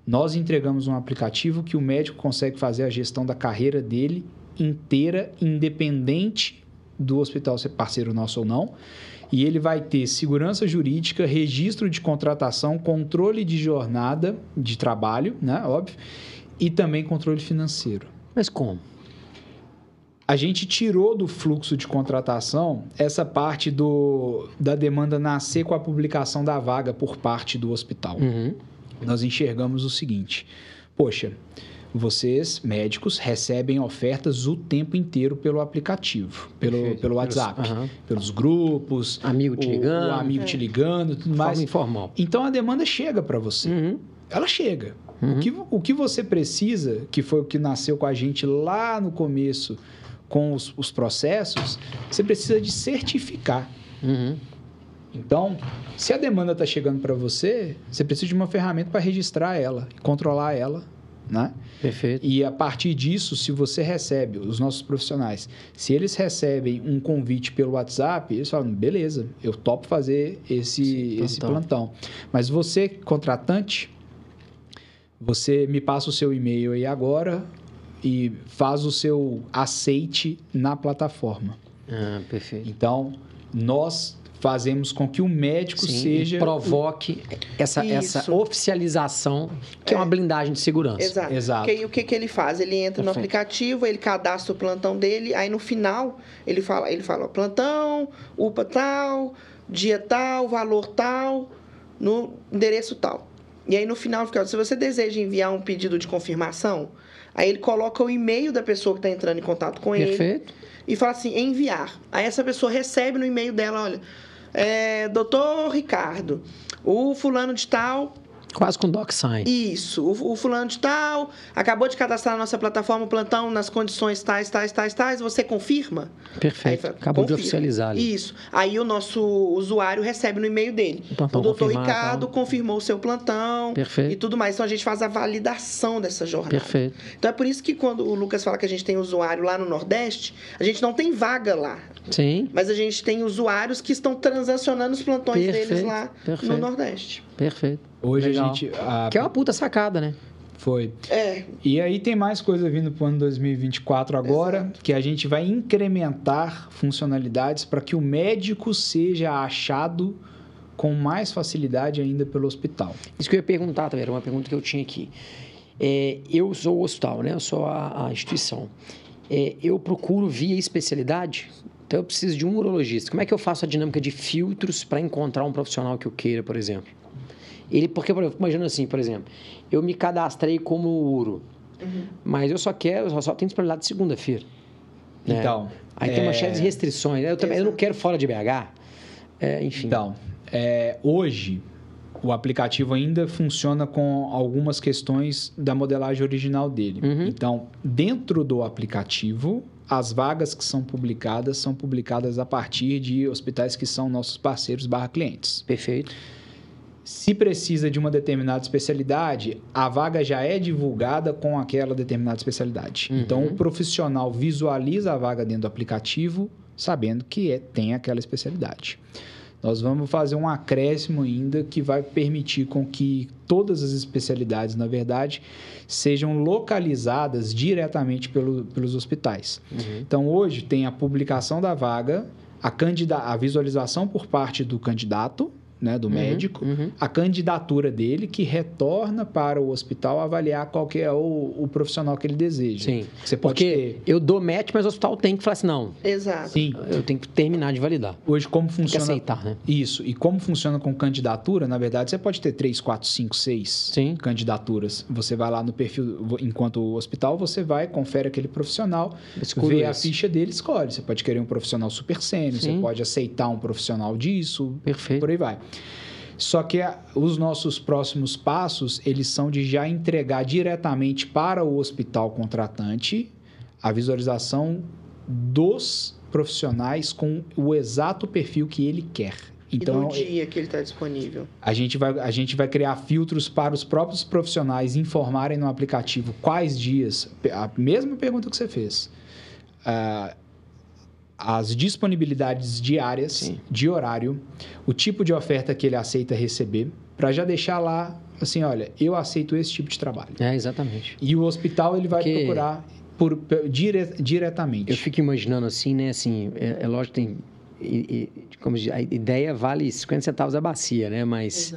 Nós entregamos um aplicativo que o médico consegue fazer a gestão da carreira dele inteira, independente do hospital ser parceiro nosso ou não. E ele vai ter segurança jurídica, registro de contratação, controle de jornada de trabalho, né? Óbvio, e também controle financeiro. Mas como? A gente tirou do fluxo de contratação essa parte do, da demanda nascer com a publicação da vaga por parte do hospital. Uhum. Nós enxergamos o seguinte: poxa, vocês, médicos, recebem ofertas o tempo inteiro pelo aplicativo, pelo, pelo WhatsApp, pelos, uhum. pelos grupos. Amigo te ligando. O, o amigo é. te ligando, tudo mais. Forma informal. Então a demanda chega para você. Uhum. Ela chega. Uhum. O, que, o que você precisa, que foi o que nasceu com a gente lá no começo, com os, os processos, você precisa de certificar. Uhum. Então, se a demanda está chegando para você, você precisa de uma ferramenta para registrar ela, controlar ela né? Perfeito. E a partir disso, se você recebe, os nossos profissionais, se eles recebem um convite pelo WhatsApp, eles falam, beleza, eu topo fazer esse, Sim, esse plantão. Mas você, contratante, você me passa o seu e-mail aí agora e faz o seu aceite na plataforma. Ah, perfeito. Então, nós fazemos com que o médico Sim, seja. provoque essa, essa oficialização, que é. é. uma blindagem de segurança. Exato. Exato. Porque, o que, que ele faz? Ele entra Perfeito. no aplicativo, ele cadastra o plantão dele, aí no final ele fala, ele fala plantão, UPA tal, dia tal, valor tal, no endereço tal. E aí no final, se você deseja enviar um pedido de confirmação, aí ele coloca o e-mail da pessoa que está entrando em contato com Perfeito. ele. Perfeito. E fala assim, enviar. Aí essa pessoa recebe no e-mail dela, olha, é, doutor Ricardo, o fulano de tal Quase com DocSign. Isso. O, o, fulano de tal acabou de cadastrar na nossa plataforma o plantão nas condições tais, tais, tais, tais. Você confirma? Perfeito. Fala, acabou confirma. de oficializar. Ali. Isso. Aí o nosso usuário recebe no e-mail dele. O, o doutor Ricardo confirmou o seu plantão. Perfeito. E tudo mais. Então a gente faz a validação dessa jornada. Perfeito. Então é por isso que quando o Lucas fala que a gente tem usuário lá no Nordeste, a gente não tem vaga lá. Sim. Mas a gente tem usuários que estão transacionando os plantões Perfeito. deles lá Perfeito. no Nordeste. Perfeito. Hoje Legal. a gente. A... Que é uma puta sacada, né? Foi. É. E aí tem mais coisa vindo para o ano 2024 agora, Exato. que a gente vai incrementar funcionalidades para que o médico seja achado com mais facilidade ainda pelo hospital. Isso que eu ia perguntar também, era uma pergunta que eu tinha aqui. É, eu sou o hospital, né? Eu sou a, a instituição. É, eu procuro via especialidade, então eu preciso de um urologista. Como é que eu faço a dinâmica de filtros para encontrar um profissional que eu queira, por exemplo? Ele, porque, por exemplo, imagina assim, por exemplo, eu me cadastrei como uro, uhum. mas eu só quero, eu só tenho disponibilidade de segunda-feira. Né? Então. Aí é... tem uma série de restrições. Eu também eu não quero fora de BH. É, enfim. Então, é, hoje o aplicativo ainda funciona com algumas questões da modelagem original dele. Uhum. Então, dentro do aplicativo, as vagas que são publicadas são publicadas a partir de hospitais que são nossos parceiros barra clientes. Perfeito. Se precisa de uma determinada especialidade, a vaga já é divulgada com aquela determinada especialidade. Uhum. Então, o profissional visualiza a vaga dentro do aplicativo, sabendo que é, tem aquela especialidade. Nós vamos fazer um acréscimo ainda que vai permitir com que todas as especialidades, na verdade, sejam localizadas diretamente pelo, pelos hospitais. Uhum. Então, hoje tem a publicação da vaga, a, candida a visualização por parte do candidato, né, do Uhum, médico, uhum. a candidatura dele que retorna para o hospital avaliar qual que é o, o profissional que ele deseja. Sim. Você pode Porque ter. eu dou match, mas o hospital tem que falar assim, não, Exato. Sim. eu tenho que terminar de validar. Hoje, como Tem que funciona. aceitar, né? Isso. E como funciona com candidatura, na verdade, você pode ter três, quatro, cinco, seis Sim. candidaturas. Você vai lá no perfil, enquanto o hospital, você vai, confere aquele profissional, Escolho vê a esse. ficha dele, escolhe. Você pode querer um profissional super sênior, você pode aceitar um profissional disso, Perfeito. por aí vai. Só que a- os nossos próximos passos, eles são de já entregar diretamente para o hospital contratante a visualização dos profissionais com o exato perfil que ele quer. e Então, no dia que ele está disponível. a gente, vai, a gente vai criar filtros para os próprios profissionais informarem no aplicativo quais dias. A mesma pergunta que você fez. Ah, as disponibilidades diárias Sim. de horário, o tipo de oferta que ele aceita receber, para já deixar lá assim, olha, eu aceito esse tipo de trabalho. É, exatamente. E o hospital ele vai Porque- procurar por, dire- diretamente. Eu fico imaginando assim, né? Assim, é, é lógico que tem. e- e- como diz, a ideia vale 50 centavos a bacia, né? Mas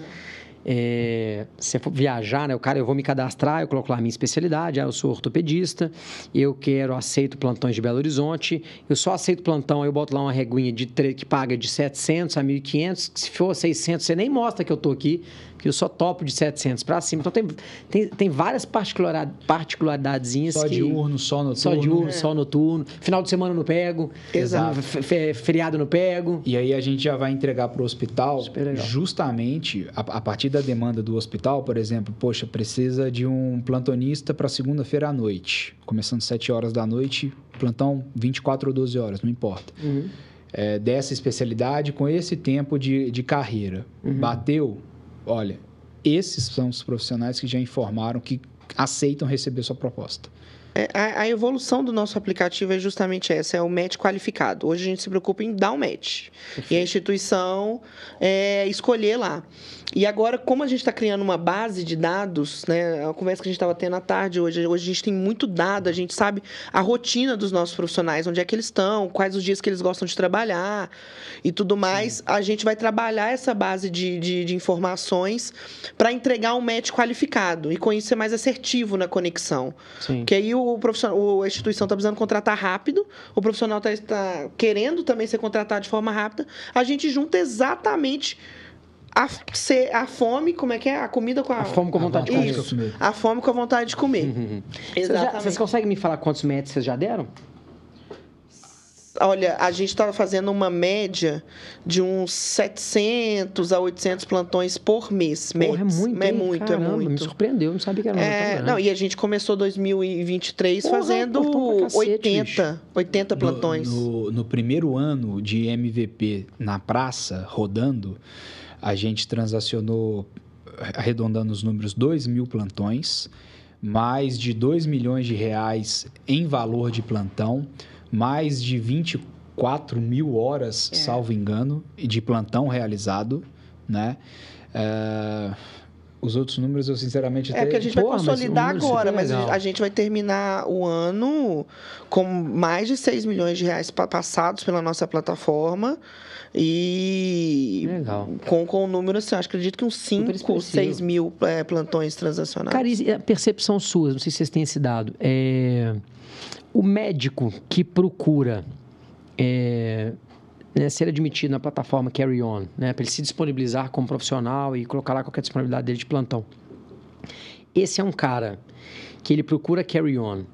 é, se for viajar, né? O cara, eu vou me cadastrar, eu coloco lá a minha especialidade, ah, eu sou ortopedista, eu quero, aceito plantões de Belo Horizonte, eu só aceito plantão, eu boto lá uma reguinha de que paga de 700 a 1.500, se for 600, você nem mostra que eu tô aqui, que eu só topo de 700 para cima. Então, tem, tem, tem várias particularidadezinhas só que... diurno, só noturno. Só diurno, só noturno. Final de semana eu não pego. Exato. Fe- fe- Feriado eu não pego. E aí a gente já vai entregar para o hospital justamente a, a partir da demanda do hospital, por exemplo, poxa, precisa de um plantonista para segunda-feira à noite, começando às 7 horas da noite, plantão 24 ou 12 horas, não importa. É, dessa especialidade com esse tempo de, de carreira. Bateu? Olha, esses são os profissionais que já informaram que aceitam receber sua proposta. É, a, a evolução do nosso aplicativo é justamente essa, é o match qualificado. Hoje a gente se preocupa em dar um match. E a instituição é, escolher lá. E agora, como a gente está criando uma base de dados, né? A conversa que a gente estava tendo à tarde hoje, hoje a gente tem muito dado, a gente sabe a rotina dos nossos profissionais, onde é que eles estão, quais os dias que eles gostam de trabalhar e tudo mais. A gente vai trabalhar essa base de, de, de informações para entregar um match qualificado e com isso ser mais assertivo na conexão. Sim. Porque aí o profissional, o- a instituição está precisando contratar rápido, o profissional está querendo também ser contratado de forma rápida. A gente junta exatamente a, se- a fome, como é que é? A comida com a. A fome com a vontade de comer. Isso. A fome com a vontade de comer. Vocês, já- Exatamente. vocês conseguem me falar quantos metros vocês já deram? Olha, a gente está fazendo uma média de uns 700 a 800 plantões por mês. Porra, é mês. muito, É hein? muito, Caramba, é muito. Me surpreendeu, não sabia que era É, não, e a gente começou 2023 Porra, fazendo cacete, 80, 80 plantões. No, no- no primeiro ano de MVP na praça, rodando, a gente transacionou, arredondando os números, 2 mil plantões, mais de 2 milhões de reais em valor de plantão, mais de 24 mil horas, É. salvo engano, de plantão realizado, né? É, os outros números eu sinceramente É, porque a gente vai Porra, mas consolidar número agora, mas a gente vai terminar o ano com mais de 6 milhões de reais pa- passados pela nossa plataforma e Legal. com, com o número, assim, acho que acredito que uns 5 ou expressivo. 6 mil é, plantões transacionados. Cara, e a percepção sua, não sei se vocês têm esse dado, é... o médico que procura é, né, ser admitido na plataforma Carry On, né, para ele se disponibilizar como profissional e colocar lá qualquer disponibilidade dele de plantão. Esse é um cara que ele procura Carry On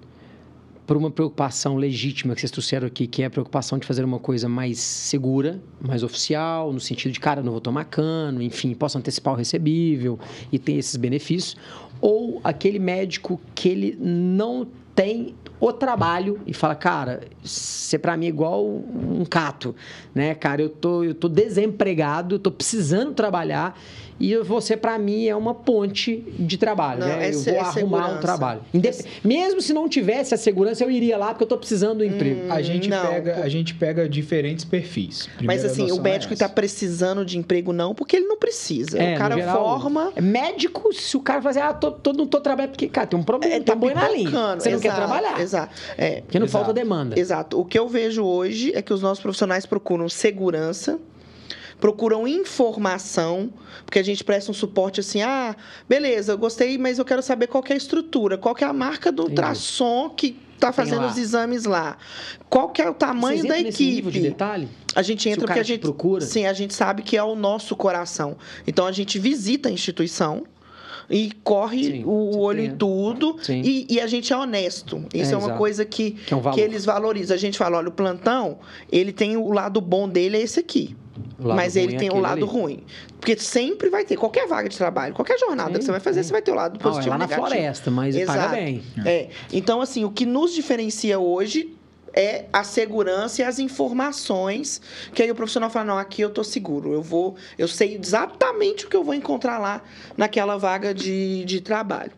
por uma preocupação legítima que vocês trouxeram aqui, que é a preocupação de fazer uma coisa mais segura, mais oficial, no sentido de, cara, não vou tomar cano, enfim, posso antecipar o recebível e ter esses benefícios. Ou aquele médico que ele não tem o trabalho e fala, cara, você para mim é igual um cato, né, cara? Eu tô, eu tô desempregado, eu tô precisando trabalhar e você, para mim, é uma ponte de trabalho. Não, né? é eu vou é arrumar segurança. um trabalho. Indep- Mesmo se não tivesse a segurança, eu iria lá porque eu tô precisando do emprego. A gente, Não, pega, pô. a gente pega diferentes perfis. Mas Primeira assim, o noção médico é está precisando de emprego, não, porque ele não precisa. É, o cara geral, forma. é Médico, se o cara fazer, ah, tô, tô- não tô trabalhando, porque, cara, tem um problema, É, tem um boi na linha. Você não quer trabalhar. Exato. É, Porque não Exato. falta demanda. Exato. O que eu vejo hoje é que os nossos profissionais procuram segurança, procuram informação, porque a gente presta um suporte assim, ah, beleza, eu gostei, mas eu quero saber qual que é a estrutura, qual que é a marca do ultrassom que está fazendo os exames lá. Qual que é o tamanho da nível de equipe? detalhe? A gente entra porque a te gente procura? Sim, a gente sabe que é o nosso coração. Então a gente visita a instituição e corre Sim, o olho tem- em tudo Sim. e, e a gente é honesto. Isso É, é, uma exato. coisa que, Que é um que eles valorizam. A gente fala, olha, o plantão, ele tem o lado bom dele é esse aqui. Mas ele é tem o lado ali. ruim. Porque sempre vai ter, qualquer vaga de trabalho, qualquer jornada que você vai fazer, sim. você vai ter o lado Não, é positivo lá e na negativo. floresta, mas paga Exato. bem. É. Então, assim, o que nos diferencia hoje é a segurança e as informações que aí o profissional fala, não, aqui eu tô seguro, eu vou, eu sei exatamente o que eu vou encontrar lá naquela vaga de, de trabalho.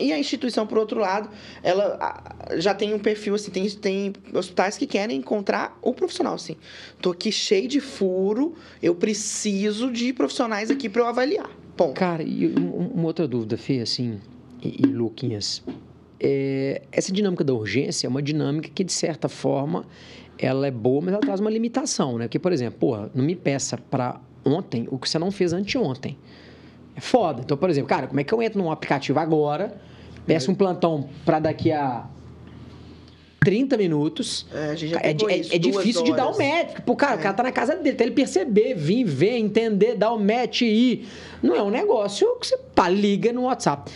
E a instituição, por outro lado, ela já tem um perfil, assim, tem, tem hospitais que querem encontrar o profissional, assim. Tô aqui cheio de furo, eu preciso de profissionais aqui para eu avaliar. Ponto. Cara, e um- uma outra dúvida, Fê, assim, e, e Luquinhas. É, essa dinâmica da urgência é uma dinâmica que, de certa forma, ela é boa, mas ela traz uma limitação, né? Porque, por exemplo, porra, não me peça para ontem o que você não fez anteontem. É foda. Então, por exemplo, cara, como é que eu entro num aplicativo agora, peço um plantão para daqui a 30 minutos, É, a gente já é, é- isso, é duas difícil de dar o horas. match. Pô, cara, o É. cara tá na casa dele, até ele perceber, vir, ver, entender, dar o match e ir. Não é um negócio que você pá, liga no WhatsApp.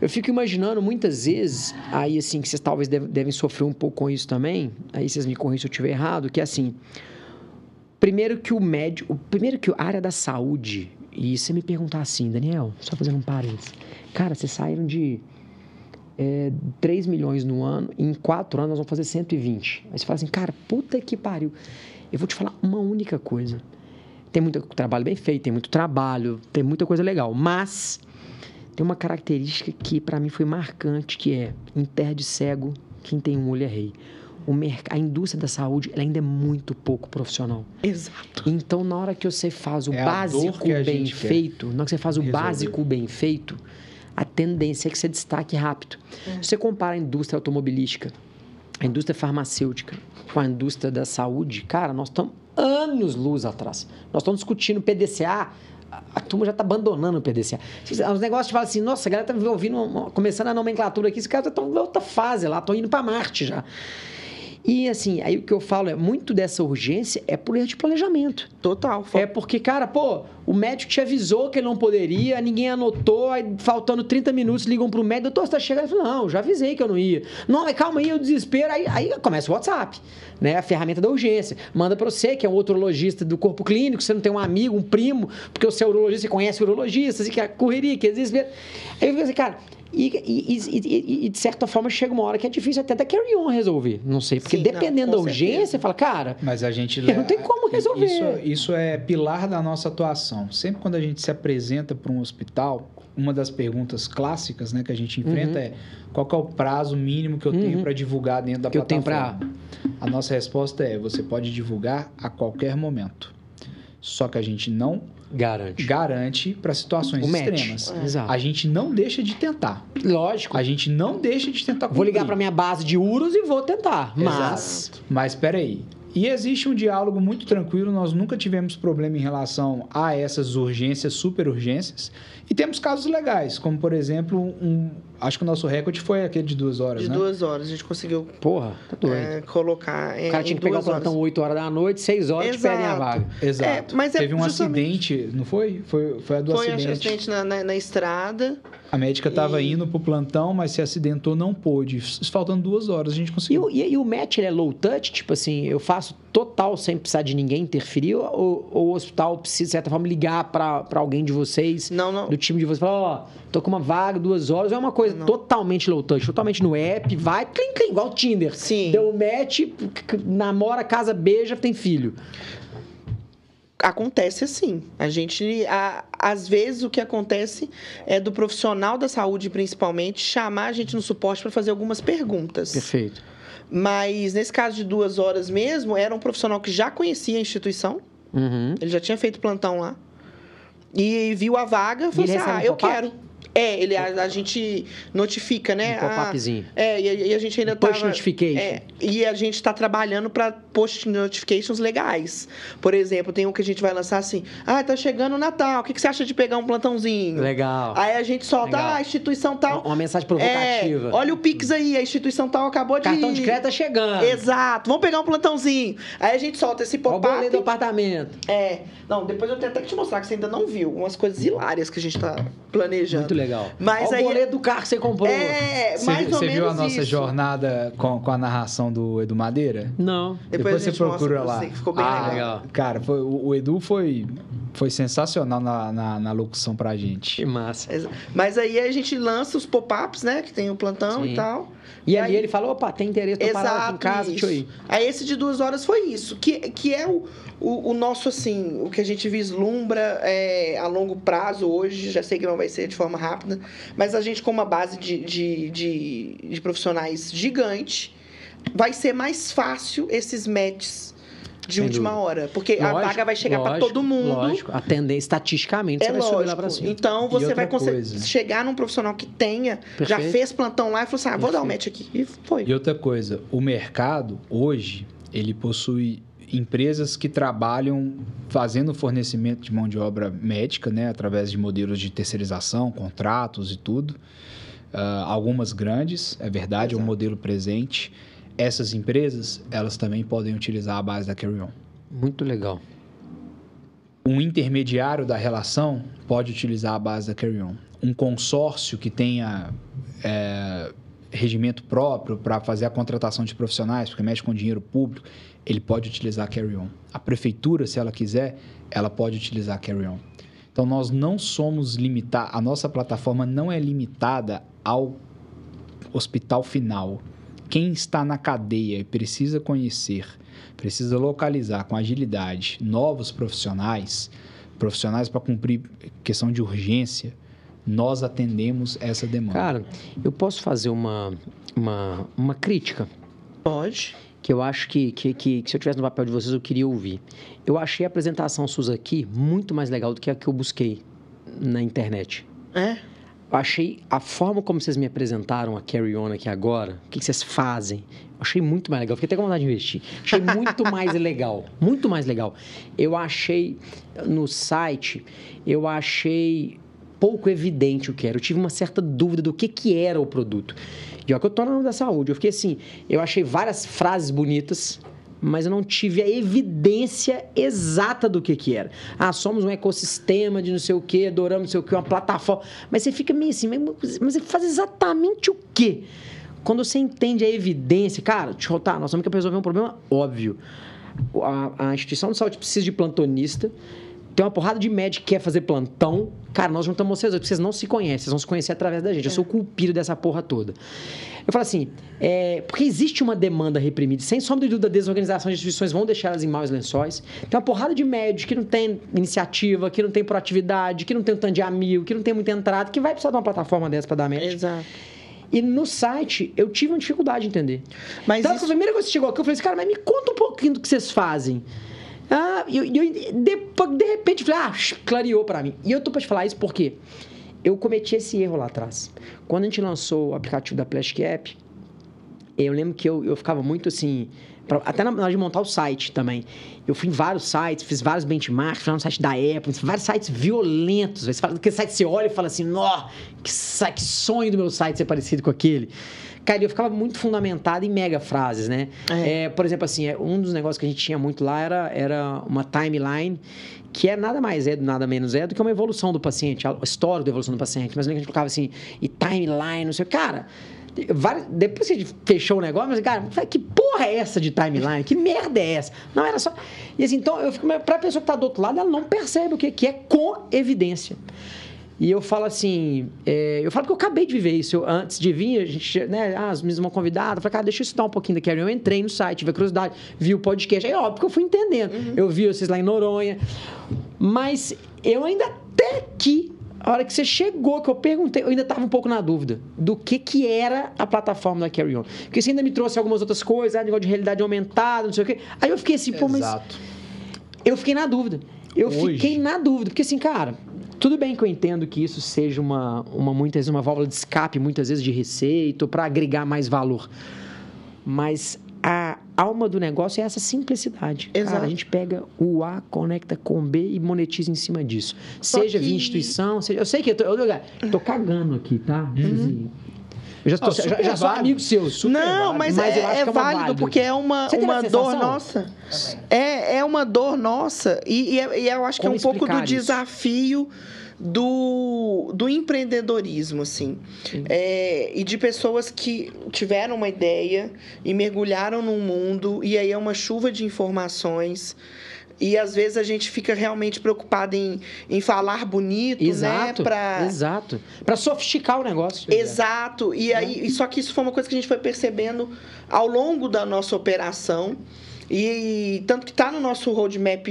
Eu fico imaginando muitas vezes, aí assim, que vocês talvez deve- devem sofrer um pouco com isso também, aí vocês me corrigem se eu estiver errado, que é assim, primeiro que o médico, primeiro que a área da saúde, e você me perguntar assim, Daniel, só fazendo um parênteses, cara, vocês saíram de é, 3 milhões no ano, em 4 anos nós vamos fazer 120. Aí você fala assim, cara, puta que pariu. Eu vou te falar uma única coisa. Tem muito trabalho bem feito, tem muito trabalho, tem muita coisa legal, mas tem uma característica que para mim foi marcante, que é em terra de cego, quem tem um olho é rei. O merc... A indústria da saúde ela ainda é muito pouco profissional. Exato. Então, na hora que você faz o É básico bem feito, na hora que você faz o resolver. básico bem feito, a tendência é que você destaque rápido. Se você compara a indústria automobilística, a indústria farmacêutica com a indústria da saúde, cara, nós estamos anos luz atrás. Nós estamos discutindo PDCA, a, turma já está abandonando o PDCA. Os negócios falam assim, nossa, a galera está ouvindo, começando a nomenclatura aqui, esses caras estão em outra fase lá, estão indo para Marte já. E assim, aí o que eu falo é, muito dessa urgência é por erro de planejamento. Total. É porque, cara, pô, o médico te avisou que ele não poderia, ninguém anotou, aí faltando 30 minutos ligam pro médico, doutor, você tá chegando? Ele falou, não, já avisei que eu não ia. Não, mas calma aí, o desespero, aí, aí começa o WhatsApp, né? A ferramenta da urgência. Manda pra você, que é um outro urologista do corpo clínico, você não tem um amigo, um primo, porque você é urologista, você conhece urologistas, e que é correria, que é desespero. Aí eu fico assim, cara, e, e- e- e- de certa forma chega uma hora que é difícil até da carry on resolver. Não sei, porque Sim, não, dependendo com da urgência, certeza. você fala, cara, Mas a gente Não tem como resolver. Isso, isso é pilar da nossa atuação. Sempre quando a gente se apresenta para um hospital, uma das perguntas clássicas né, que a gente enfrenta é qual é o prazo mínimo que eu tenho Uhum. para divulgar dentro da Que eu tenho plataforma. A nossa resposta é: você pode divulgar a qualquer momento. Só que a gente não garante. garante para situações O match. extremas. Exato. A gente não deixa de tentar. Lógico. A gente não deixa de tentar Vou ligar cumprir. para minha base de UROS e vou tentar. Mas. Mas espera aí. E existe um diálogo muito tranquilo, nós nunca tivemos problema em relação a essas urgências, super urgências. E temos casos legais, como por exemplo, um, acho que o nosso recorde foi aquele de duas horas, De né? duas horas, a gente conseguiu Porra, tá doido. é, colocar em, o cara tinha que pegar o duas horas. plantão 8 horas da noite, 6 horas te pedem a Exato. vaga. Exato. É, mas é Teve um justamente- acidente, não foi? Foi, foi a do Foi acidente. acidente na, na, na estrada. A médica estava E- indo pro plantão, mas se acidentou, não pôde. Faltando duas horas, a gente E conseguiu. o, e, e o match ele é low touch? Tipo assim, eu faço total sem precisar de ninguém interferir? Ou, ou o hospital precisa, de certa forma, ligar para alguém de vocês, Não, não. do time de vocês, falar: ó, tô com uma vaga, duas horas? Ou é uma coisa Não. totalmente low touch, totalmente no app, vai, clim, clim, igual o Tinder. Sim. Deu match, namora, casa, beija, tem filho. Acontece assim. A gente, a, às vezes, o que acontece é do profissional da saúde, principalmente, chamar a gente no suporte para fazer algumas perguntas. Perfeito. Mas nesse caso de duas horas mesmo, era um profissional que já conhecia a instituição, Uhum. ele já tinha feito plantão lá. E viu a vaga, falou ele assim: ah, eu quero. É, ele, a, a gente notifica, né? Um pop-upzinho. Ah, é, e, e a gente ainda Push tava- notification. É, e a gente está trabalhando para post notifications legais. Por exemplo, tem um que a gente vai lançar assim: ah, tá chegando o Natal, o que, que você acha de pegar um plantãozinho? Legal. Aí a gente solta, Legal. ah, a instituição tal. Uma mensagem provocativa. É, olha o Pix aí, a instituição tal acabou de. Cartão de crédito tá chegando. Exato, vamos pegar um plantãozinho. Aí a gente solta esse Olha o do pop-up. apartamento. É, não, depois eu tenho até que te mostrar que você ainda não viu. Umas coisas hilárias que a gente tá planejando. Muito legal. Mas Olha aí. o boleto do carro que você comprou. É, Você, mais ou você menos viu a nossa isso. jornada com, com a narração do Edu Madeira? Não. Depois, a você procura lá. você, ficou bem Ah, legal. legal. Cara, foi- o, o Edu foi, foi sensacional na, na, na locução pra gente. Que massa. Mas aí a gente lança os pop-ups, né? Que tem o plantão Sim. e tal. E, ali aí- ele falou, opa, tem interesse, tô parado em casa, isso. deixa eu ir. Aí esse de duas horas foi isso, que, que é o, o, o nosso, assim, o que a gente vislumbra é, a longo prazo hoje, já sei que não vai ser de forma rápida, mas a gente com uma base de, de, de, de profissionais gigante, vai ser mais fácil esses matches de Sem última dúvida. hora, porque a Lógico, vaga vai chegar para lógico, todo mundo. Lógico, a tendência, estatisticamente, você É vai subir lá lógico. pra cima. Então você vai conseguir chegar num profissional que tenha, já Perfeito. fez plantão lá e falou assim: ah, vou dar um match aqui. E foi. E outra coisa, o mercado hoje, ele possui empresas que trabalham fazendo fornecimento de mão de obra médica, né, através de modelos de terceirização, contratos e tudo. Ah, algumas grandes, é verdade, é um Exato. modelo presente. Essas empresas, elas também podem utilizar a base da Carry On. Muito legal. Um intermediário da relação pode utilizar a base da Carry On. Um consórcio que tenha é, regimento próprio para fazer a contratação de profissionais, porque mexe com dinheiro público, ele pode utilizar a Carry On. A prefeitura, se ela quiser, ela pode utilizar a Carry On. Então, nós não somos limitados, a nossa plataforma não é limitada ao hospital final. Quem está na cadeia e precisa conhecer, precisa localizar com agilidade novos profissionais, profissionais para cumprir questão de urgência, nós atendemos essa demanda. Cara, eu posso fazer uma, uma, uma crítica Pode. Que eu acho que, que, que, que se eu tivesse no papel de vocês eu queria ouvir. Eu achei a apresentação SUS aqui muito mais legal do que a que eu busquei na internet. É. Eu achei a forma como vocês me apresentaram a Carry On aqui agora, o que que vocês fazem, eu achei muito mais legal. Fiquei até com vontade de investir. Achei muito mais legal. Muito mais legal. Eu achei no site, eu achei pouco evidente o que era. Eu tive uma certa dúvida do que, que era o produto. E olha que eu tô na área da saúde. Eu fiquei assim, eu achei várias frases bonitas, mas eu não tive a evidência exata do que que era. Ah, somos um ecossistema de não sei o que, adoramos não sei o que, uma plataforma. Mas você fica meio assim, mas você faz exatamente o quê? Quando você entende a evidência, cara, deixa eu contar, nós temos que resolver um problema óbvio. A, a instituição de saúde precisa de plantonista. Tem uma porrada de médico que quer fazer plantão. Cara, nós juntamos vocês dois, porque vocês não se conhecem, vocês vão se conhecer através da gente. Eu sou o culpiro dessa porra toda. Eu falo assim, é, porque existe uma demanda reprimida, sem sombra de dúvida, desorganização de instituições vão deixar elas em maus lençóis. Tem uma porrada de médicos que não tem iniciativa, que não tem proatividade, que não tem um tanto de amigo, que não tem muita entrada, que vai precisar de uma plataforma dessa para dar médico. Exato. E no site, eu tive uma dificuldade de entender. Mas então, isso- a primeira coisa que chegou aqui, eu falei assim, cara, mas me conta um pouquinho do que vocês fazem. Ah, e eu, eu- depois, de repente, falei, ah, clareou pra mim. E eu tô pra te falar isso porque eu cometi esse erro lá atrás. Quando a gente lançou o aplicativo da Plastic App, eu lembro que eu, eu ficava muito assim. pra- até na hora de montar o site também. Eu fui em vários sites, fiz vários benchmarks, fui no site da Apple, vários sites violentos. Aquele site você olha e fala assim, nó, que, que sonho do meu site ser parecido com aquele. Cara, eu ficava muito fundamentado em mega frases, né? É. É, por exemplo, assim, é, um dos negócios que a gente tinha muito lá era, era uma timeline que é nada mais é, nada menos é do que uma evolução do paciente, a história da evolução do paciente. Mas a gente colocava assim, e timeline, não sei o Cara, vários- depois que a gente fechou o negócio, mas, cara, que porra é essa de timeline? Que merda é essa? Não, era só. E assim, então, eu fico. Pra pessoa que tá do outro lado, ela não percebe o que que é com evidência. E eu falo assim, é, eu falo que eu acabei de viver isso. Eu, antes de vir, a gente, né, ah, as meninas vão convidar, eu falei, cara, deixa eu estudar um pouquinho da Carry On. Eu entrei no site, tive a curiosidade, vi o podcast. Aí, óbvio que eu fui entendendo. Uhum. Eu vi vocês lá em Noronha. Mas eu ainda até aqui a hora que você chegou, que eu perguntei, eu ainda estava um pouco na dúvida do que, que era a plataforma da Carry On. Porque você ainda me trouxe algumas outras coisas, ah, negócio de realidade aumentada, não sei o quê. Aí eu fiquei assim, pô, mas. Exato. Eu fiquei na dúvida. Eu Hoje. fiquei na dúvida. Porque assim, cara, tudo bem que eu entendo que isso seja uma, uma muitas vezes, uma válvula de escape, muitas vezes de receita, para agregar mais valor. Mas a alma do negócio é essa simplicidade. Exato. Cara, a gente pega o A, conecta com o B e monetiza em cima disso. Só seja que... via instituição, seja... Eu sei que eu tô, eu tô cagando aqui, tá? Uhum. Eu já, tô, já, já sou amigo seu. Super não, mas, mas é, é, é válido, válido, porque é uma, uma dor nossa. É, é uma dor nossa. E, e, é, e eu acho Como que é um pouco do isso? desafio do, do empreendedorismo, assim. É, e de pessoas que tiveram uma ideia e mergulharam num mundo, e aí é uma chuva de informações. E às vezes a gente fica realmente preocupado em, em falar bonito, né, exato, né? Pra... Exato. Para sofisticar o negócio. Exato. E aí, é. só que isso foi uma coisa que a gente foi percebendo ao longo da nossa operação. E tanto que está no nosso roadmap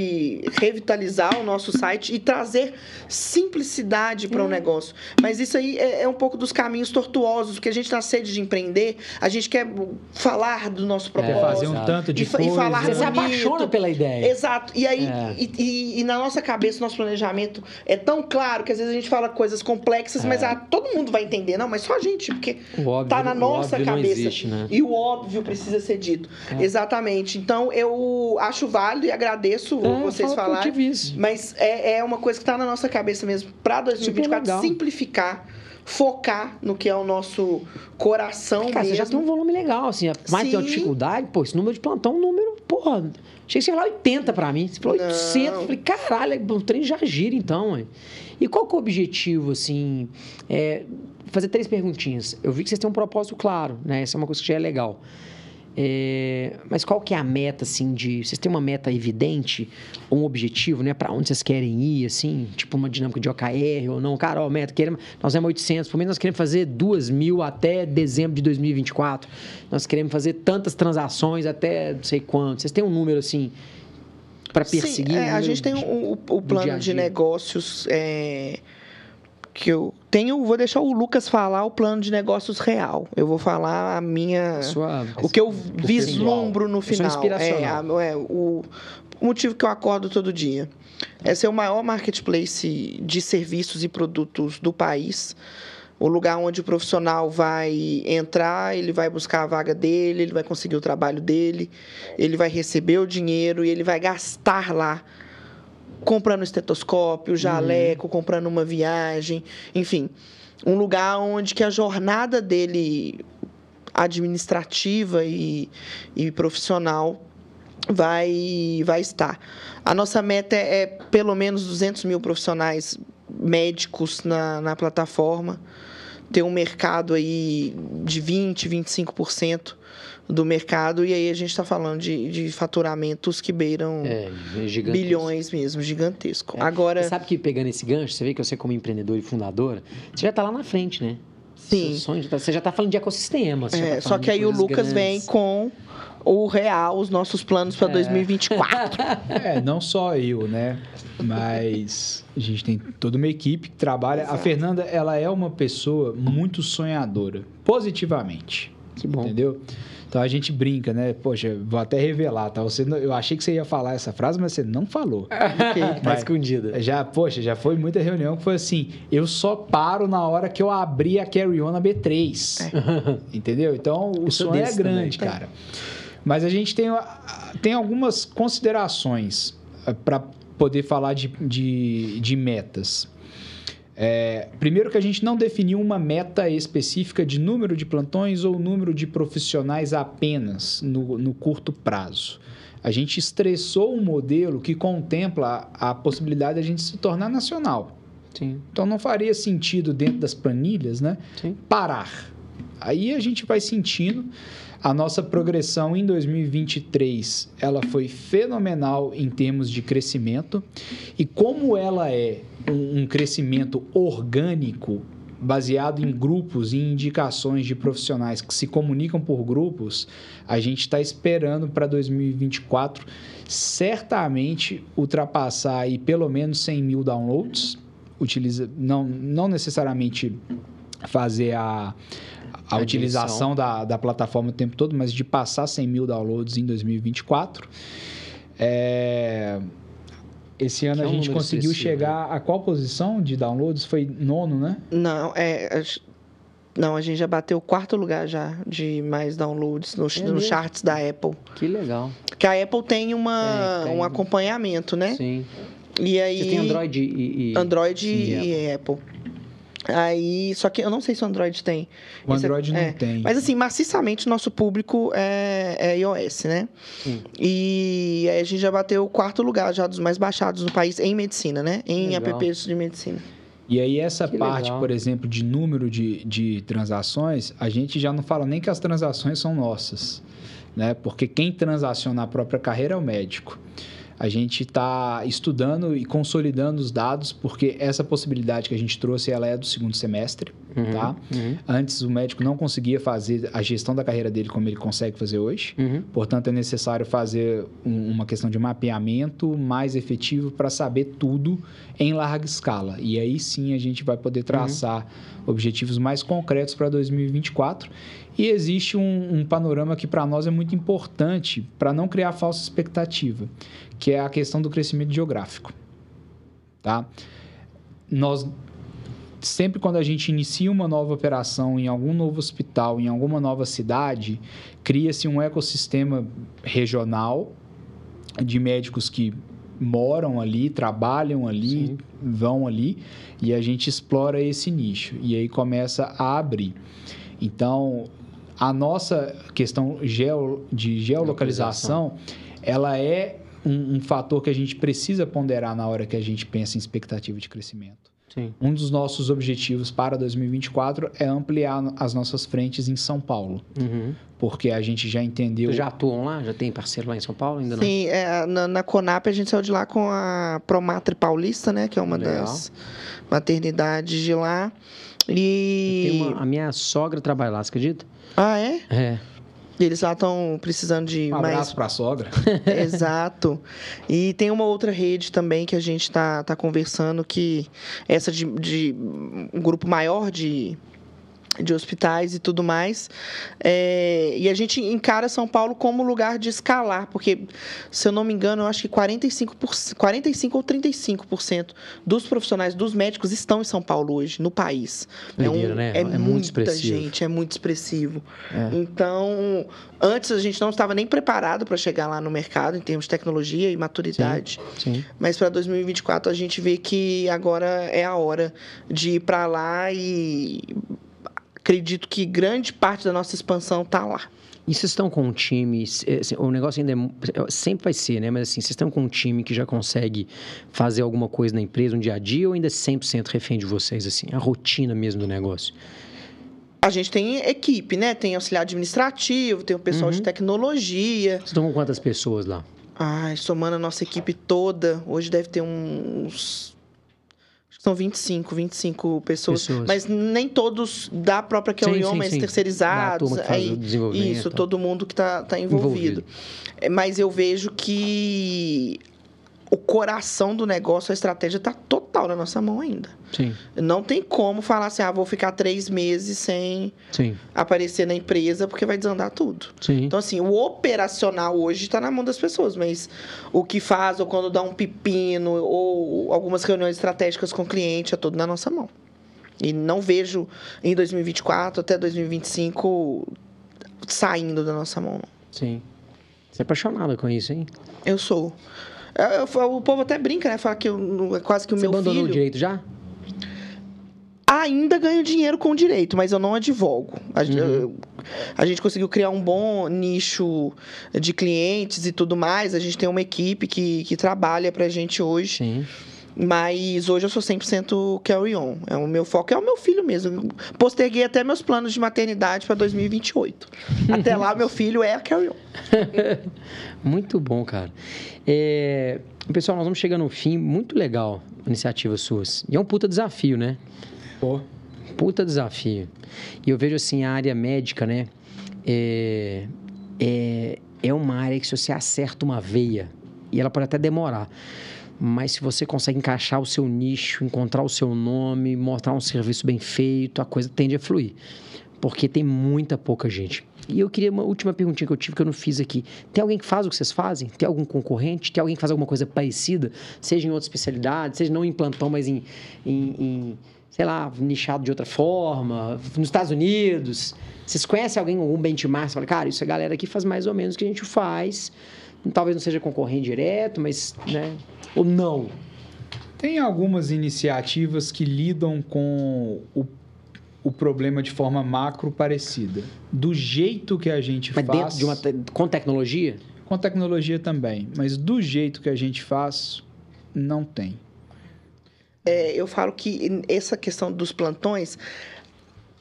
revitalizar o nosso site e trazer simplicidade para o hum. negócio. Mas isso aí é, é, um pouco dos caminhos tortuosos, porque a gente na sede de empreender, a gente quer falar do nosso propósito. É, fazer um tanto de e, coisa. E falar Você bonito. se apaixona pela ideia. Exato. E aí, é. e, e, e, na nossa cabeça, nosso planejamento é tão claro que às vezes a gente fala coisas complexas, mas é. ah, todo mundo vai entender. Não, mas só a gente, porque óbvio, tá na nossa cabeça. Existe, né? E o óbvio precisa ser dito. É. Exatamente. Então, eu acho válido e agradeço é, vocês falarem. Mas é, é uma coisa que está na nossa cabeça mesmo. Para 2024, simplificar focar no que é o nosso coração Cara, mesmo. você já tem um volume legal, assim. Mais Sim. tem uma dificuldade, pô, esse número de plantão é um número, porra, achei que você ia lá 80 pra mim. Você falou Não. 800, falei, caralho, o trem já gira então, hein? E qual que é o objetivo, assim, é, fazer três perguntinhas. Eu vi que vocês têm um propósito claro, né? Essa é uma coisa que já é legal. É, mas qual que é a meta, assim, de... Vocês têm uma meta evidente, um objetivo, né? Para onde vocês querem ir, assim? Tipo uma dinâmica de OKR ou não? Cara, ó, meta, queremos, nós temos 800, por menos nós queremos fazer 2 mil até dezembro de 2024. Nós queremos fazer tantas transações até não sei quanto. Vocês têm um número, assim, para perseguir? Sim, é, a gente tem o, o plano dia -dia. de negócios... É que eu tenho, vou deixar o Lucas falar o plano de negócios real. Eu vou falar a minha, o que eu vislumbro no final. É, a, é o motivo que eu acordo todo dia. Esse é o maior marketplace de serviços e produtos do país. O lugar onde o profissional vai entrar, ele vai buscar a vaga dele, ele vai conseguir o trabalho dele, ele vai receber o dinheiro e ele vai gastar lá comprando estetoscópio, jaleco, uhum. comprando uma viagem, enfim, um lugar onde que a jornada dele administrativa e, e profissional vai, vai estar. A nossa meta é, é pelo menos 200 mil profissionais médicos na, na plataforma, ter um mercado aí de 20%, 25% do mercado, e aí a gente está falando de, de faturamentos que beiram é, bilhões mesmo, gigantesco. É. Agora. Você sabe que pegando esse gancho, você vê que você, como empreendedor e fundadora, você já está lá na frente, né? Sim. Sonho, você já está falando de ecossistema. É, tá só que aí o Lucas grandes. vem com o real, os nossos planos para é. 2024. É, não só eu, né? Mas a gente tem toda uma equipe que trabalha. Exato. A Fernanda, ela é uma pessoa muito sonhadora, positivamente. Que bom. Entendeu? Então a gente brinca, né? Poxa, vou até revelar, tá? Você não, eu achei que você ia falar essa frase, mas você não falou. okay, tá escondida. Já, poxa, já foi muita reunião que foi assim: eu só paro na hora que eu abrir a Carry On na B3. É. Entendeu? Então o sonho é grande, também. cara. Mas a gente tem, tem algumas considerações eh, para poder falar de, de, de metas. É, primeiro que a gente não definiu uma meta específica de número de plantões ou número de profissionais apenas no, no curto prazo. A gente estressou um modelo que contempla a, a possibilidade de a gente se tornar nacional. Sim. Então não faria sentido dentro das planilhas, né? Sim. Parar. Aí a gente vai sentindo a nossa progressão em 2023, ela foi fenomenal em termos de crescimento. E como ela é um, crescimento orgânico, baseado em grupos e indicações de profissionais que se comunicam por grupos, a gente está esperando para 2024 certamente ultrapassar aí pelo menos 100 mil downloads. Utiliza, não, não necessariamente fazer a, a, a utilização da, da plataforma o tempo todo, mas de passar 100 mil downloads em 2024. É... Esse ano é um a gente conseguiu chegar a qual posição de downloads? Foi nono, né? Não, é. Não, a gente já bateu o quarto lugar já de mais downloads no, é no charts da Apple. Que legal. Que a Apple tem uma, é, tem... um acompanhamento, né? Sim. E aí. Você tem Android e. e... Android e, e Apple. Apple. Aí, só que eu não sei se o Android tem. O Esse é- Android é, não é, tem. Mas assim, maciçamente nosso público é, é iOS, né? Sim. E a gente já bateu o quarto lugar já dos mais baixados no país em medicina, né? Em Legal. apps de medicina. E aí essa que parte, legal. por exemplo, de número de, de transações, a gente já não fala nem que as transações são nossas, né? Porque quem transaciona a própria carreira é o médico a gente está estudando e consolidando os dados, porque essa possibilidade que a gente trouxe, ela é do segundo semestre, uhum, tá? Uhum. Antes, o médico não conseguia fazer a gestão da carreira dele como ele consegue fazer hoje. Uhum. Portanto, é necessário fazer um, uma questão de mapeamento mais efetivo para saber tudo em larga escala. E aí sim a gente vai poder traçar uhum. objetivos mais concretos para 2024 e existe um, um panorama que para nós é muito importante para não criar falsa expectativa, que é a questão do crescimento geográfico. Tá? Nós sempre quando a gente inicia uma nova operação em algum novo hospital, em alguma nova cidade, cria-se um ecossistema regional de médicos que moram ali, trabalham ali, Sim. vão ali, e a gente explora esse nicho. E aí começa a abrir. Então, a nossa questão geo, de geolocalização, ela é um, um, fator que a gente precisa ponderar na hora que a gente pensa em expectativa de crescimento. Sim. Um dos nossos objetivos para 2024 é ampliar as nossas frentes em São Paulo. Uhum. Porque a gente já entendeu. já atuam lá? Já tem parceiro lá em São Paulo? Ainda não? Sim, é, na, na, Conap a gente saiu de lá com a Promatre Paulista, né? Que é uma Legal. das maternidades de lá. E. Uma, a minha sogra trabalha lá, você acredita? Ah, é? É. Eles lá estão precisando de um mais. abraço para a sogra. Exato. E tem uma outra rede também que a gente está tá conversando que essa de, de um grupo maior de de hospitais e tudo mais. É, e a gente encara São Paulo como lugar de escalar, porque, se eu não me engano, eu acho que 45%, 45 ou 35% dos profissionais, dos médicos, estão em São Paulo hoje, no país. é, um, né? é, é muito expressivo. gente, é muito expressivo. É. Então, antes a gente não estava nem preparado para chegar lá no mercado, em termos de tecnologia e maturidade. Sim, sim. Mas para 2024 a gente vê que agora é a hora de ir para lá e acredito que grande parte da nossa expansão está lá. E vocês estão com um time, assim, o negócio ainda é, sempre vai ser, né? Mas assim, vocês estão com um time que já consegue fazer alguma coisa na empresa, um dia a dia, ou ainda 100% refém de vocês, assim, a rotina mesmo do negócio? A gente tem equipe, né? Tem auxiliar administrativo, tem o pessoal uhum. de tecnologia. Vocês estão com quantas pessoas lá? Ai, somando a nossa equipe toda, hoje deve ter uns são 25, 25 pessoas, pessoas. Mas nem todos da própria Kelly mas sim. terceirizados. Aí, isso, todo mundo que está tá envolvido. envolvido. É, mas eu vejo que o coração do negócio, a estratégia está total na nossa mão ainda. Sim. Não tem como falar assim, ah, vou ficar três meses sem Sim. aparecer na empresa, porque vai desandar tudo. Sim. Então, assim, o operacional hoje está na mão das pessoas, mas o que faz, ou quando dá um pepino, ou algumas reuniões estratégicas com o cliente, é tudo na nossa mão. E não vejo em 2024 até 2025 saindo da nossa mão. Sim. Você é apaixonada com isso, hein? Eu sou. É, o povo até brinca, né? Fala que eu, é quase que o Você meu filho... Você abandonou o direito já? Ainda ganho dinheiro com direito, mas eu não advogo. A, uhum. a, gente conseguiu criar um bom nicho de clientes e tudo mais. A gente tem uma equipe que, que trabalha pra gente hoje. Sim. Mas hoje eu sou 100% carry on. É o meu foco é o meu filho mesmo. Posterguei até meus planos de maternidade para 2028. Até lá, meu filho é carry on. muito bom, cara. É... Pessoal, nós vamos chegando no fim. Muito legal iniciativas suas. E é um puta desafio, né? Pô. Puta desafio. E eu vejo assim, a área médica, né? É, é, é uma área que se você acerta uma veia, e ela pode até demorar, mas se você consegue encaixar o seu nicho, encontrar o seu nome, mostrar um serviço bem feito, a coisa tende a fluir. Porque tem muita pouca gente. E eu queria uma última perguntinha que eu tive que eu não fiz aqui. Tem alguém que faz o que vocês fazem? Tem algum concorrente? Tem alguém que faz alguma coisa parecida? Seja em outra especialidade, seja não em plantão, mas em, em, em sei lá, nichado de outra forma, nos Estados Unidos. Vocês conhecem alguém, algum benchmark? Você fala, cara, isso a galera aqui faz mais ou menos o que a gente faz. Talvez não seja concorrente direto, mas, né? Ou não? Tem algumas iniciativas que lidam com o, o problema de forma macro parecida. Do jeito que a gente mas faz. Dentro de uma, com tecnologia? Com tecnologia também. Mas do jeito que a gente faz, não tem. É, eu falo que essa questão dos plantões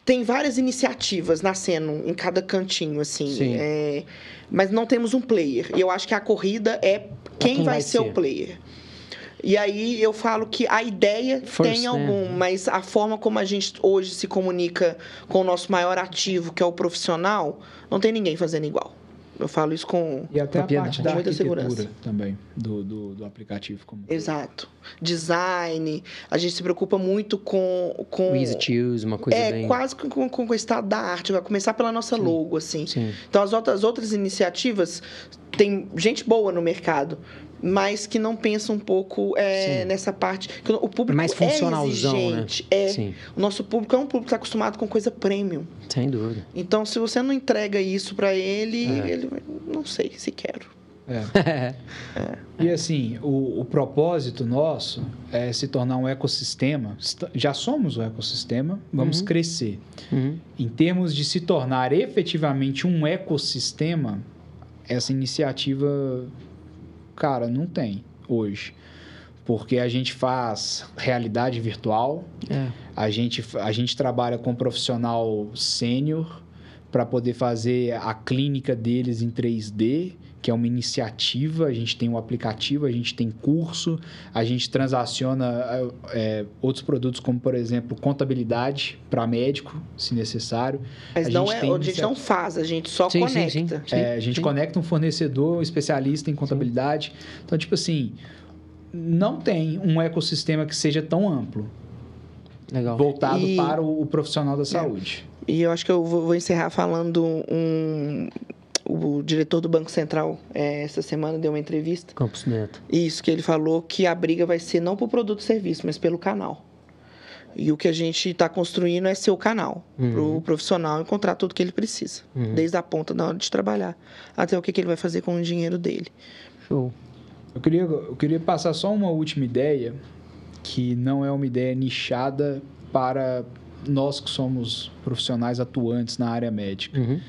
tem várias iniciativas nascendo em cada cantinho, assim. É, mas não temos um player. E eu acho que a corrida é quem, quem vai, vai, ser, o player. E aí eu falo que a ideia First, tem né? algum, né? mas a forma como a gente hoje se comunica com o nosso maior ativo, que é o profissional, não tem ninguém fazendo igual. Eu falo isso com E até a parte da muita segurança também do, do, do, aplicativo. Como... Exato. Design. A gente se preocupa muito com... com Easy to use, uma coisa é, bem... quase com, com, com o estado da arte. Vai começar pela nossa Sim. logo, assim. Sim. Então, as outras, as outras iniciativas... Tem gente boa no mercado, mas que não pensa um pouco é, nessa parte. Que o público mais é exigente. Né? É. Sim. O nosso público é um público que está acostumado com coisa premium. Sem dúvida. Então, se você não entrega isso para ele, é. ele não sei se quero. É. é. E assim, o, o, propósito nosso é se tornar um ecossistema. Já somos o ecossistema, vamos uhum. crescer. Uhum. Em termos de se tornar efetivamente um ecossistema, essa iniciativa Cara, não tem hoje. Porque a gente faz realidade virtual, é. a, gente, a gente trabalha com um profissional sênior para poder fazer a clínica deles em 3D que é uma iniciativa, a gente tem um aplicativo, a gente tem curso, a gente transaciona é, outros produtos, como, por exemplo, contabilidade para médico, se necessário. Mas a não gente é, a gente não faz, a gente só sim, conecta. Sim, sim, é, a gente conecta um fornecedor, um especialista em contabilidade. Então, tipo assim, não tem um ecossistema que seja tão amplo. Legal. Voltado e... para o, o, profissional da é. saúde. E eu acho que eu vou, encerrar falando um, o diretor do Banco Central é, essa semana deu uma entrevista. Campos Neto. Isso, que ele falou que a briga vai ser não por produto e serviço, mas pelo canal. E o que a gente está construindo é ser o canal uhum. para o profissional encontrar tudo que ele precisa, uhum. desde a ponta da hora de trabalhar até o que, que ele vai fazer com o dinheiro dele. Show. Eu queria, eu queria passar só uma última ideia, que não é uma ideia nichada para nós que somos profissionais atuantes na área médica. Uhum.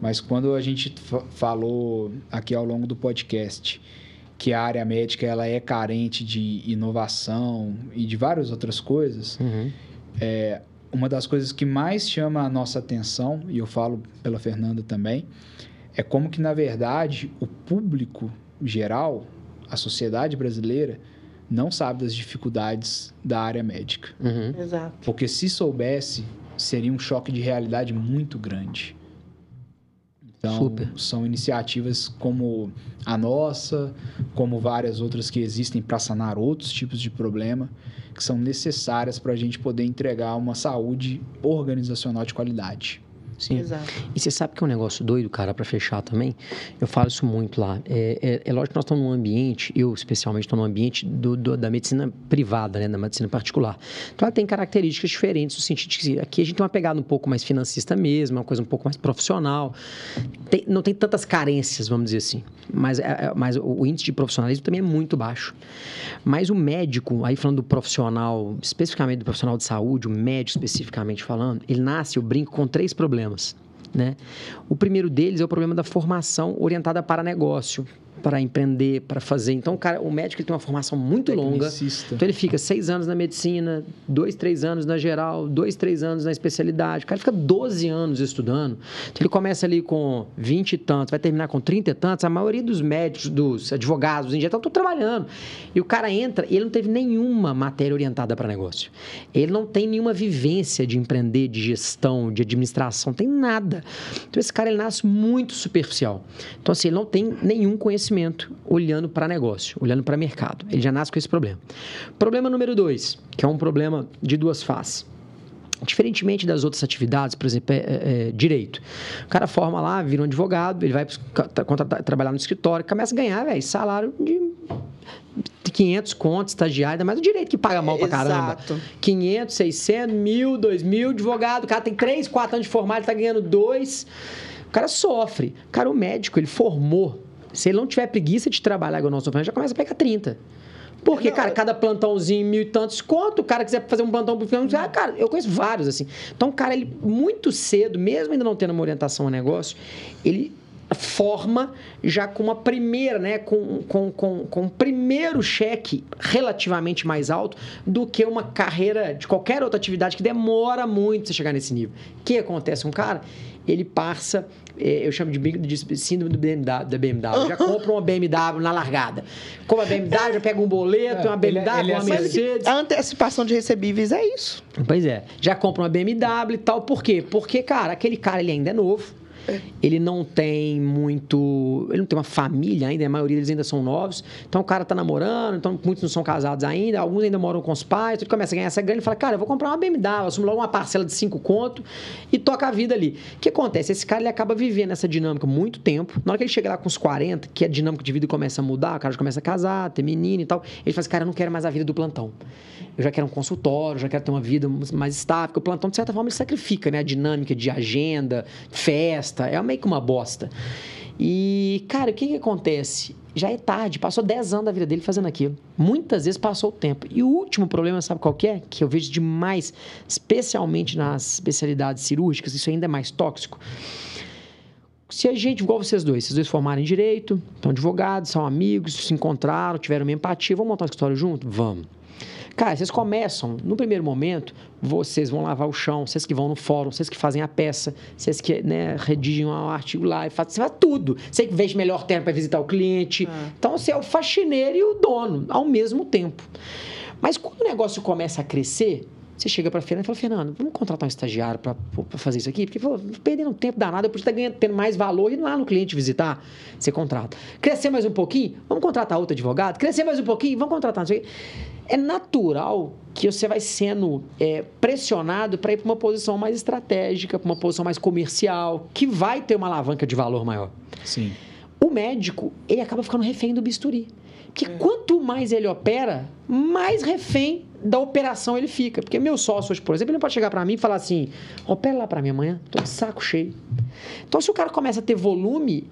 Mas quando a gente falou aqui ao longo do podcast que a área médica ela é carente de inovação e de várias outras coisas, uhum. é, uma das coisas que mais chama a nossa atenção, e eu falo pela Fernanda também, é como que, na verdade, o público geral, a sociedade brasileira, não sabe das dificuldades da área médica. Uhum. Exato. Porque se soubesse, seria um choque de realidade muito grande. Então, Super. são iniciativas como a nossa, como várias outras que existem para sanar outros tipos de problema, que são necessárias para a gente poder entregar uma saúde organizacional de qualidade. Sim. Exato. E você sabe que é um negócio doido, cara, para fechar também? Eu falo isso muito lá. É, é, é, lógico que nós estamos num ambiente, eu especialmente estou num ambiente do, do, da medicina privada, né, da medicina particular. Então ela tem características diferentes, no sentido de que aqui a gente tem uma pegada um pouco mais financista mesmo, uma coisa um pouco mais profissional. Tem, não tem tantas carências, vamos dizer assim. Mas, é, é mas o, o índice de profissionalismo também é muito baixo. Mas o médico, aí falando do profissional, especificamente do profissional de saúde, o médico especificamente falando, ele nasce, eu brinco, com três problemas problemas. Né? O primeiro deles é o problema da formação orientada para negócio, para empreender, para fazer. Então, o, cara, o médico ele tem uma formação muito longa. Então, ele fica seis anos na medicina, dois, três anos na geral, dois, três anos na especialidade. O cara fica 12 anos estudando. Então, ele começa ali com 20 e tantos, vai terminar com 30 e tantos. A maioria dos médicos, dos advogados, em geral, estão trabalhando. E o cara entra e ele não teve nenhuma matéria orientada para negócio. Ele não tem nenhuma vivência de empreender, de gestão, de administração, tem nada. Então, esse cara ele nasce muito superficial. Então, assim, ele não tem nenhum conhecimento conhecimento olhando para negócio, olhando para mercado. Ele já nasce com esse problema. Problema número dois, que é um problema de duas faces. Diferentemente das outras atividades, por exemplo, é, é, é direito. O cara forma lá, vira um advogado, ele vai trabalhar no escritório, começa a ganhar, velho, salário de 500 contos, estagiário, ainda mais o direito que paga mal pra caramba. Exato. 500, 600, mil, 2 mil, advogado, o cara tem 3, 4 anos de formado, ele tá ganhando 2. O cara sofre. Cara, o médico, ele formou se ele não tiver preguiça de trabalhar igual nós estamos já começa a pegar 30. Porque, não, cara, cada plantãozinho, mil e tantos conto, o cara quiser fazer um plantão ah, cara, eu conheço vários, assim. Então, o cara, ele, muito cedo, mesmo ainda não tendo uma orientação ao negócio, ele forma já com uma primeira, né, com, com, com, com um primeiro cheque relativamente mais alto do que uma carreira de qualquer outra atividade que demora muito você chegar nesse nível. O que acontece? Um cara, ele passa, eu chamo de, de síndrome do BMW, da BMW. Já compra uma BMW na largada. Como a BMW, já pega um boleto, uma BMW, ele, ele uma Mercedes. A antecipação de recebíveis é isso. Pois é. Já compra uma BMW e tal. Por quê? Porque, cara, aquele cara ele ainda é novo ele não tem muito. Ele não tem uma família ainda, a maioria deles ainda são novos. Então o cara tá namorando, então muitos não são casados ainda, alguns ainda moram com os pais, então ele começa a ganhar essa grana e fala: Cara, eu vou comprar uma BMW, assumo logo uma parcela de cinco conto e toca a vida ali. O que acontece? Esse cara ele acaba vivendo essa dinâmica muito tempo. Na hora que ele chega lá com os 40, que a dinâmica de vida começa a mudar, o cara já começa a casar, ter menino e tal, ele fala assim: Cara, eu não quero mais a vida do plantão. Eu já quero um consultório, já quero ter uma vida mais estável, porque o plantão, de certa forma, ele sacrifica né? a dinâmica de agenda, festa bosta. É meio que uma bosta. E, cara, o que, que acontece? Já é tarde, passou 10 anos da vida dele fazendo aquilo. Muitas vezes passou o tempo. E o último problema, sabe qual que é? Que eu vejo demais, especialmente nas especialidades cirúrgicas, isso ainda é mais tóxico. Se a gente, igual vocês dois, vocês dois formarem direito, estão advogados, são amigos, se encontraram, tiveram uma empatia, vamos montar uma história junto? Vamos. Cara, vocês começam, no primeiro momento, vocês vão lavar o chão, vocês que vão no fórum, vocês que fazem a peça, vocês que né, redigem um artigo lá, e fazem, você faz tudo. Você que veja melhor tempo para visitar o cliente. É. Então, você é o faxineiro e o dono ao mesmo tempo. Mas quando o negócio começa a crescer, você chega para a Fernanda e fala, Fernando, vamos contratar um estagiário para fazer isso aqui? Porque falou, perdendo um tempo danado, eu podia estar ganhando, tendo mais valor e lá no cliente visitar, você contrata. Crescer mais um pouquinho, vamos contratar outro advogado? Crescer mais um pouquinho, vamos contratar. É natural que você vai sendo é, pressionado para ir para uma posição mais estratégica, para uma posição mais comercial, que vai ter uma alavanca de valor maior. Sim. O médico, ele acaba ficando refém do bisturi. Porque é. quanto mais ele opera, mais refém da operação ele fica. Porque meu sócio hoje, por exemplo, ele não pode chegar para mim e falar assim: opera lá para mim amanhã, tô de saco cheio. Então, se o cara começa a ter volume,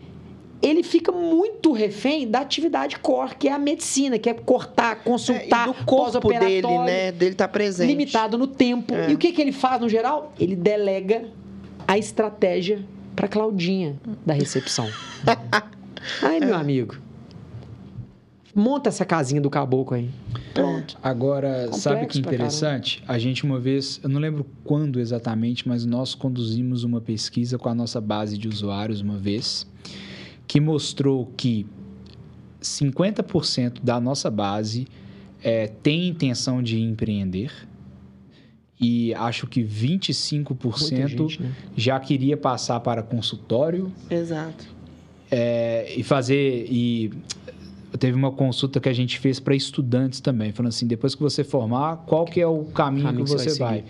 ele fica muito refém da atividade core, que é a medicina, que é cortar, consultar, é, do corpo dele, né? Dele tá presente. Limitado no tempo. É. E o que, que ele faz no geral? Ele delega a estratégia para Claudinha da recepção. Ai, meu amigo. Monta essa casinha do caboclo aí. Pronto. Agora, Complexo sabe que interessante? A gente uma vez, eu não lembro quando exatamente, mas nós conduzimos uma pesquisa com a nossa base de usuários uma vez, que mostrou que 50% da nossa base é, tem intenção de empreender e acho que 25% gente, né? já queria passar para consultório. Exato. É, e fazer e teve uma consulta que a gente fez para estudantes também, falando assim, depois que você formar, qual que é o caminho, caminho que você, vai? vai?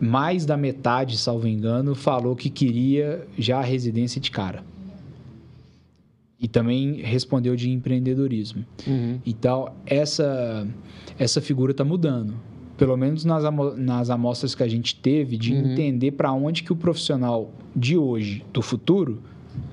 Mais da metade, salvo engano, falou que queria já a residência de cara. E também respondeu de empreendedorismo. Uhum. Então, essa, essa figura está mudando. Pelo menos nas, nas amostras que a gente teve, de uhum. entender para onde que o profissional de hoje, do futuro,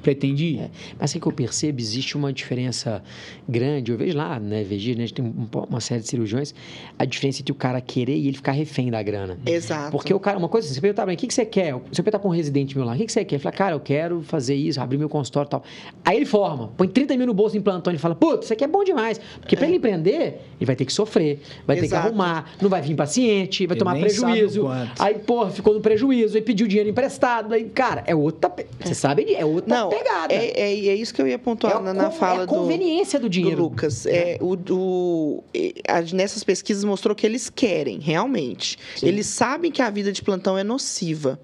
pretende ir. É. Mas o que eu percebo, existe uma diferença grande. Eu vejo lá, né, VG, né, a gente tem uma série de cirurgiões, a diferença entre o cara querer e ele ficar refém da grana. Exato. Porque o cara, uma coisa, você perguntar pra mim, o que, que você quer? Você perguntar pra um residente meu lá, o que, que você quer? Ele fala, cara, eu quero fazer isso, abrir meu consultório e tal. Aí ele forma, põe 30 mil no bolso em plantão e fala, putz, isso aqui é bom demais. Porque é. pra ele empreender, ele vai ter que sofrer, vai Exato. ter que arrumar, não vai vir paciente, vai ele tomar prejuízo. Aí, porra, ficou no prejuízo, aí pediu dinheiro emprestado. Aí, cara, é outra. Você sabe, é outra não, pegada. É, é e é isso que eu ia pontuar é na, na fala é a conveniência do, do dinheiro. Do Lucas. É, o, do, nessas pesquisas mostrou que eles querem, realmente. Sim. Eles sabem que a vida de plantão é nociva.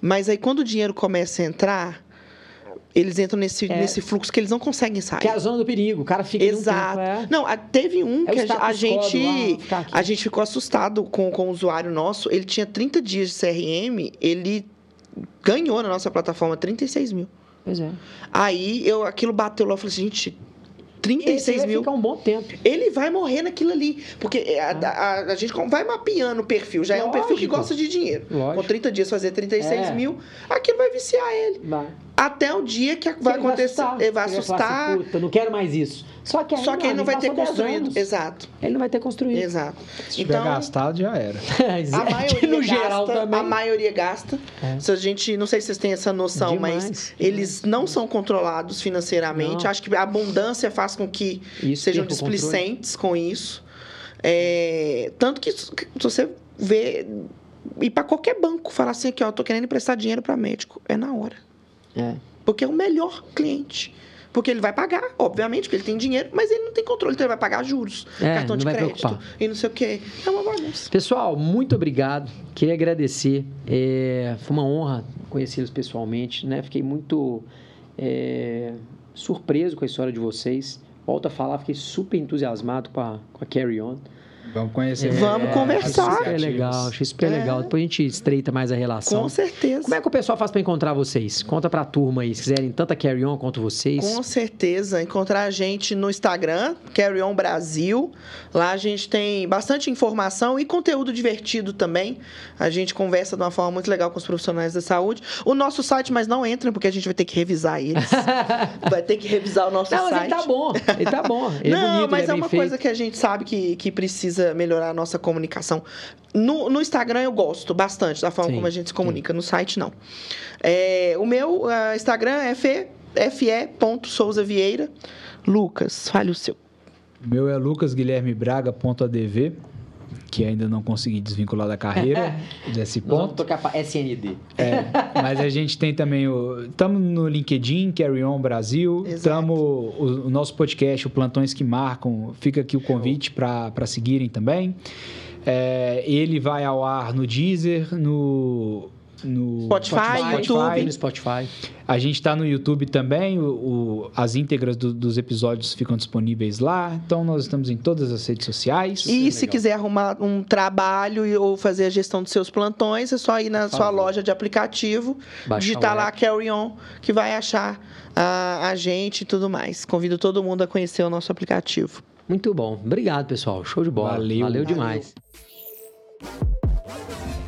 Mas aí, quando o dinheiro começa a entrar, eles entram nesse, é. nesse fluxo que eles não conseguem sair. Que é a zona do perigo, o cara fica Exato. Um tempo, é. Não, teve um é que a, a gente lá, a gente ficou assustado com, com o usuário nosso. Ele tinha 30 dias de CRM, ele ganhou na nossa plataforma 36 mil. Pois é. Aí eu, aquilo bateu lá, eu falei assim, gente, 36 Esse mil. Vai ficar um bom tempo. Ele vai morrer naquilo ali. Porque a, ah. a, a, gente vai mapeando o perfil. Já Lógico. é um perfil que gosta de dinheiro. Lógico. Com 30 dias fazer 36 é. mil, aquilo vai viciar ele. Vai. Até o dia que vai acontecer. Vai assustar. Ele vai assustar. Assim, Puta, não quero mais isso. Só que, Só que ele não vai ter construído. Exato. Ele não vai ter construído. Exato. Se então, tiver gastado, já era. a maioria no gasta, geral também. A maioria gasta. É. Se a gente, não sei se vocês têm essa noção, demais, mas demais. eles não são controlados financeiramente. Não. Acho que a abundância faz com que isso, sejam displicentes com isso. É, tanto que se você vê ir para qualquer banco falar assim aqui, ó, tô querendo emprestar dinheiro para médico, é na hora. É. Porque é o melhor cliente. Porque ele vai pagar, obviamente, porque ele tem dinheiro, mas ele não tem controle, então ele vai pagar juros, é, cartão de crédito e não sei o quê. É uma bagunça. Pessoal, muito obrigado. Queria agradecer. É, foi uma honra conhecê-los pessoalmente, né? Fiquei muito é, surpreso com a história de vocês. Volto a falar, fiquei super entusiasmado com a, com a Carry On. Vamos conhecer. É, vamos conversar. Super legal, achei super é. legal. Depois a gente estreita mais a relação. Com certeza. Como é que o pessoal faz para encontrar vocês? Conta para a turma aí, se quiserem tanto a Carry On quanto vocês. Com certeza. Encontrar a gente no Instagram, Carry On Brasil. Lá a gente tem bastante informação e conteúdo divertido também. A gente conversa de uma forma muito legal com os profissionais da saúde. O nosso site, mas não entra, porque a gente vai ter que revisar eles. vai ter que revisar o nosso não, site. Não, mas ele tá bom. Ele tá bom. Ele é não, é bonito, mas é, é uma feito. coisa que a gente sabe que, que precisa precisa melhorar a nossa comunicação. No, no Instagram eu gosto bastante da forma sim, como a gente se comunica, sim. no site não. É, o meu uh, Instagram é fe, fe.souzavieira. Lucas, fale o seu. O meu é lucasguilhermebraga.adv que ainda não consegui desvincular da carreira desse ponto. vamos tocar para SND. É, mas a gente tem também o... Estamos no LinkedIn, Carry On Brasil. Estamos... O, o, nosso podcast, o Plantões que Marcam, fica aqui o convite para seguirem também. É, ele vai ao ar no Deezer, no no Spotify, Spotify YouTube. No Spotify. A gente está no YouTube também. O, o as íntegras do, dos episódios ficam disponíveis lá. Então, nós estamos em todas as redes sociais. E é se quiser arrumar um trabalho ou fazer a gestão dos seus plantões, é só ir na sua loja de aplicativo, Baixa digitar lá Carry On, que vai achar a, a gente e tudo mais. Convido todo mundo a conhecer o nosso aplicativo. Muito bom. Obrigado, pessoal. Show de bola. Valeu, Valeu demais. Valeu.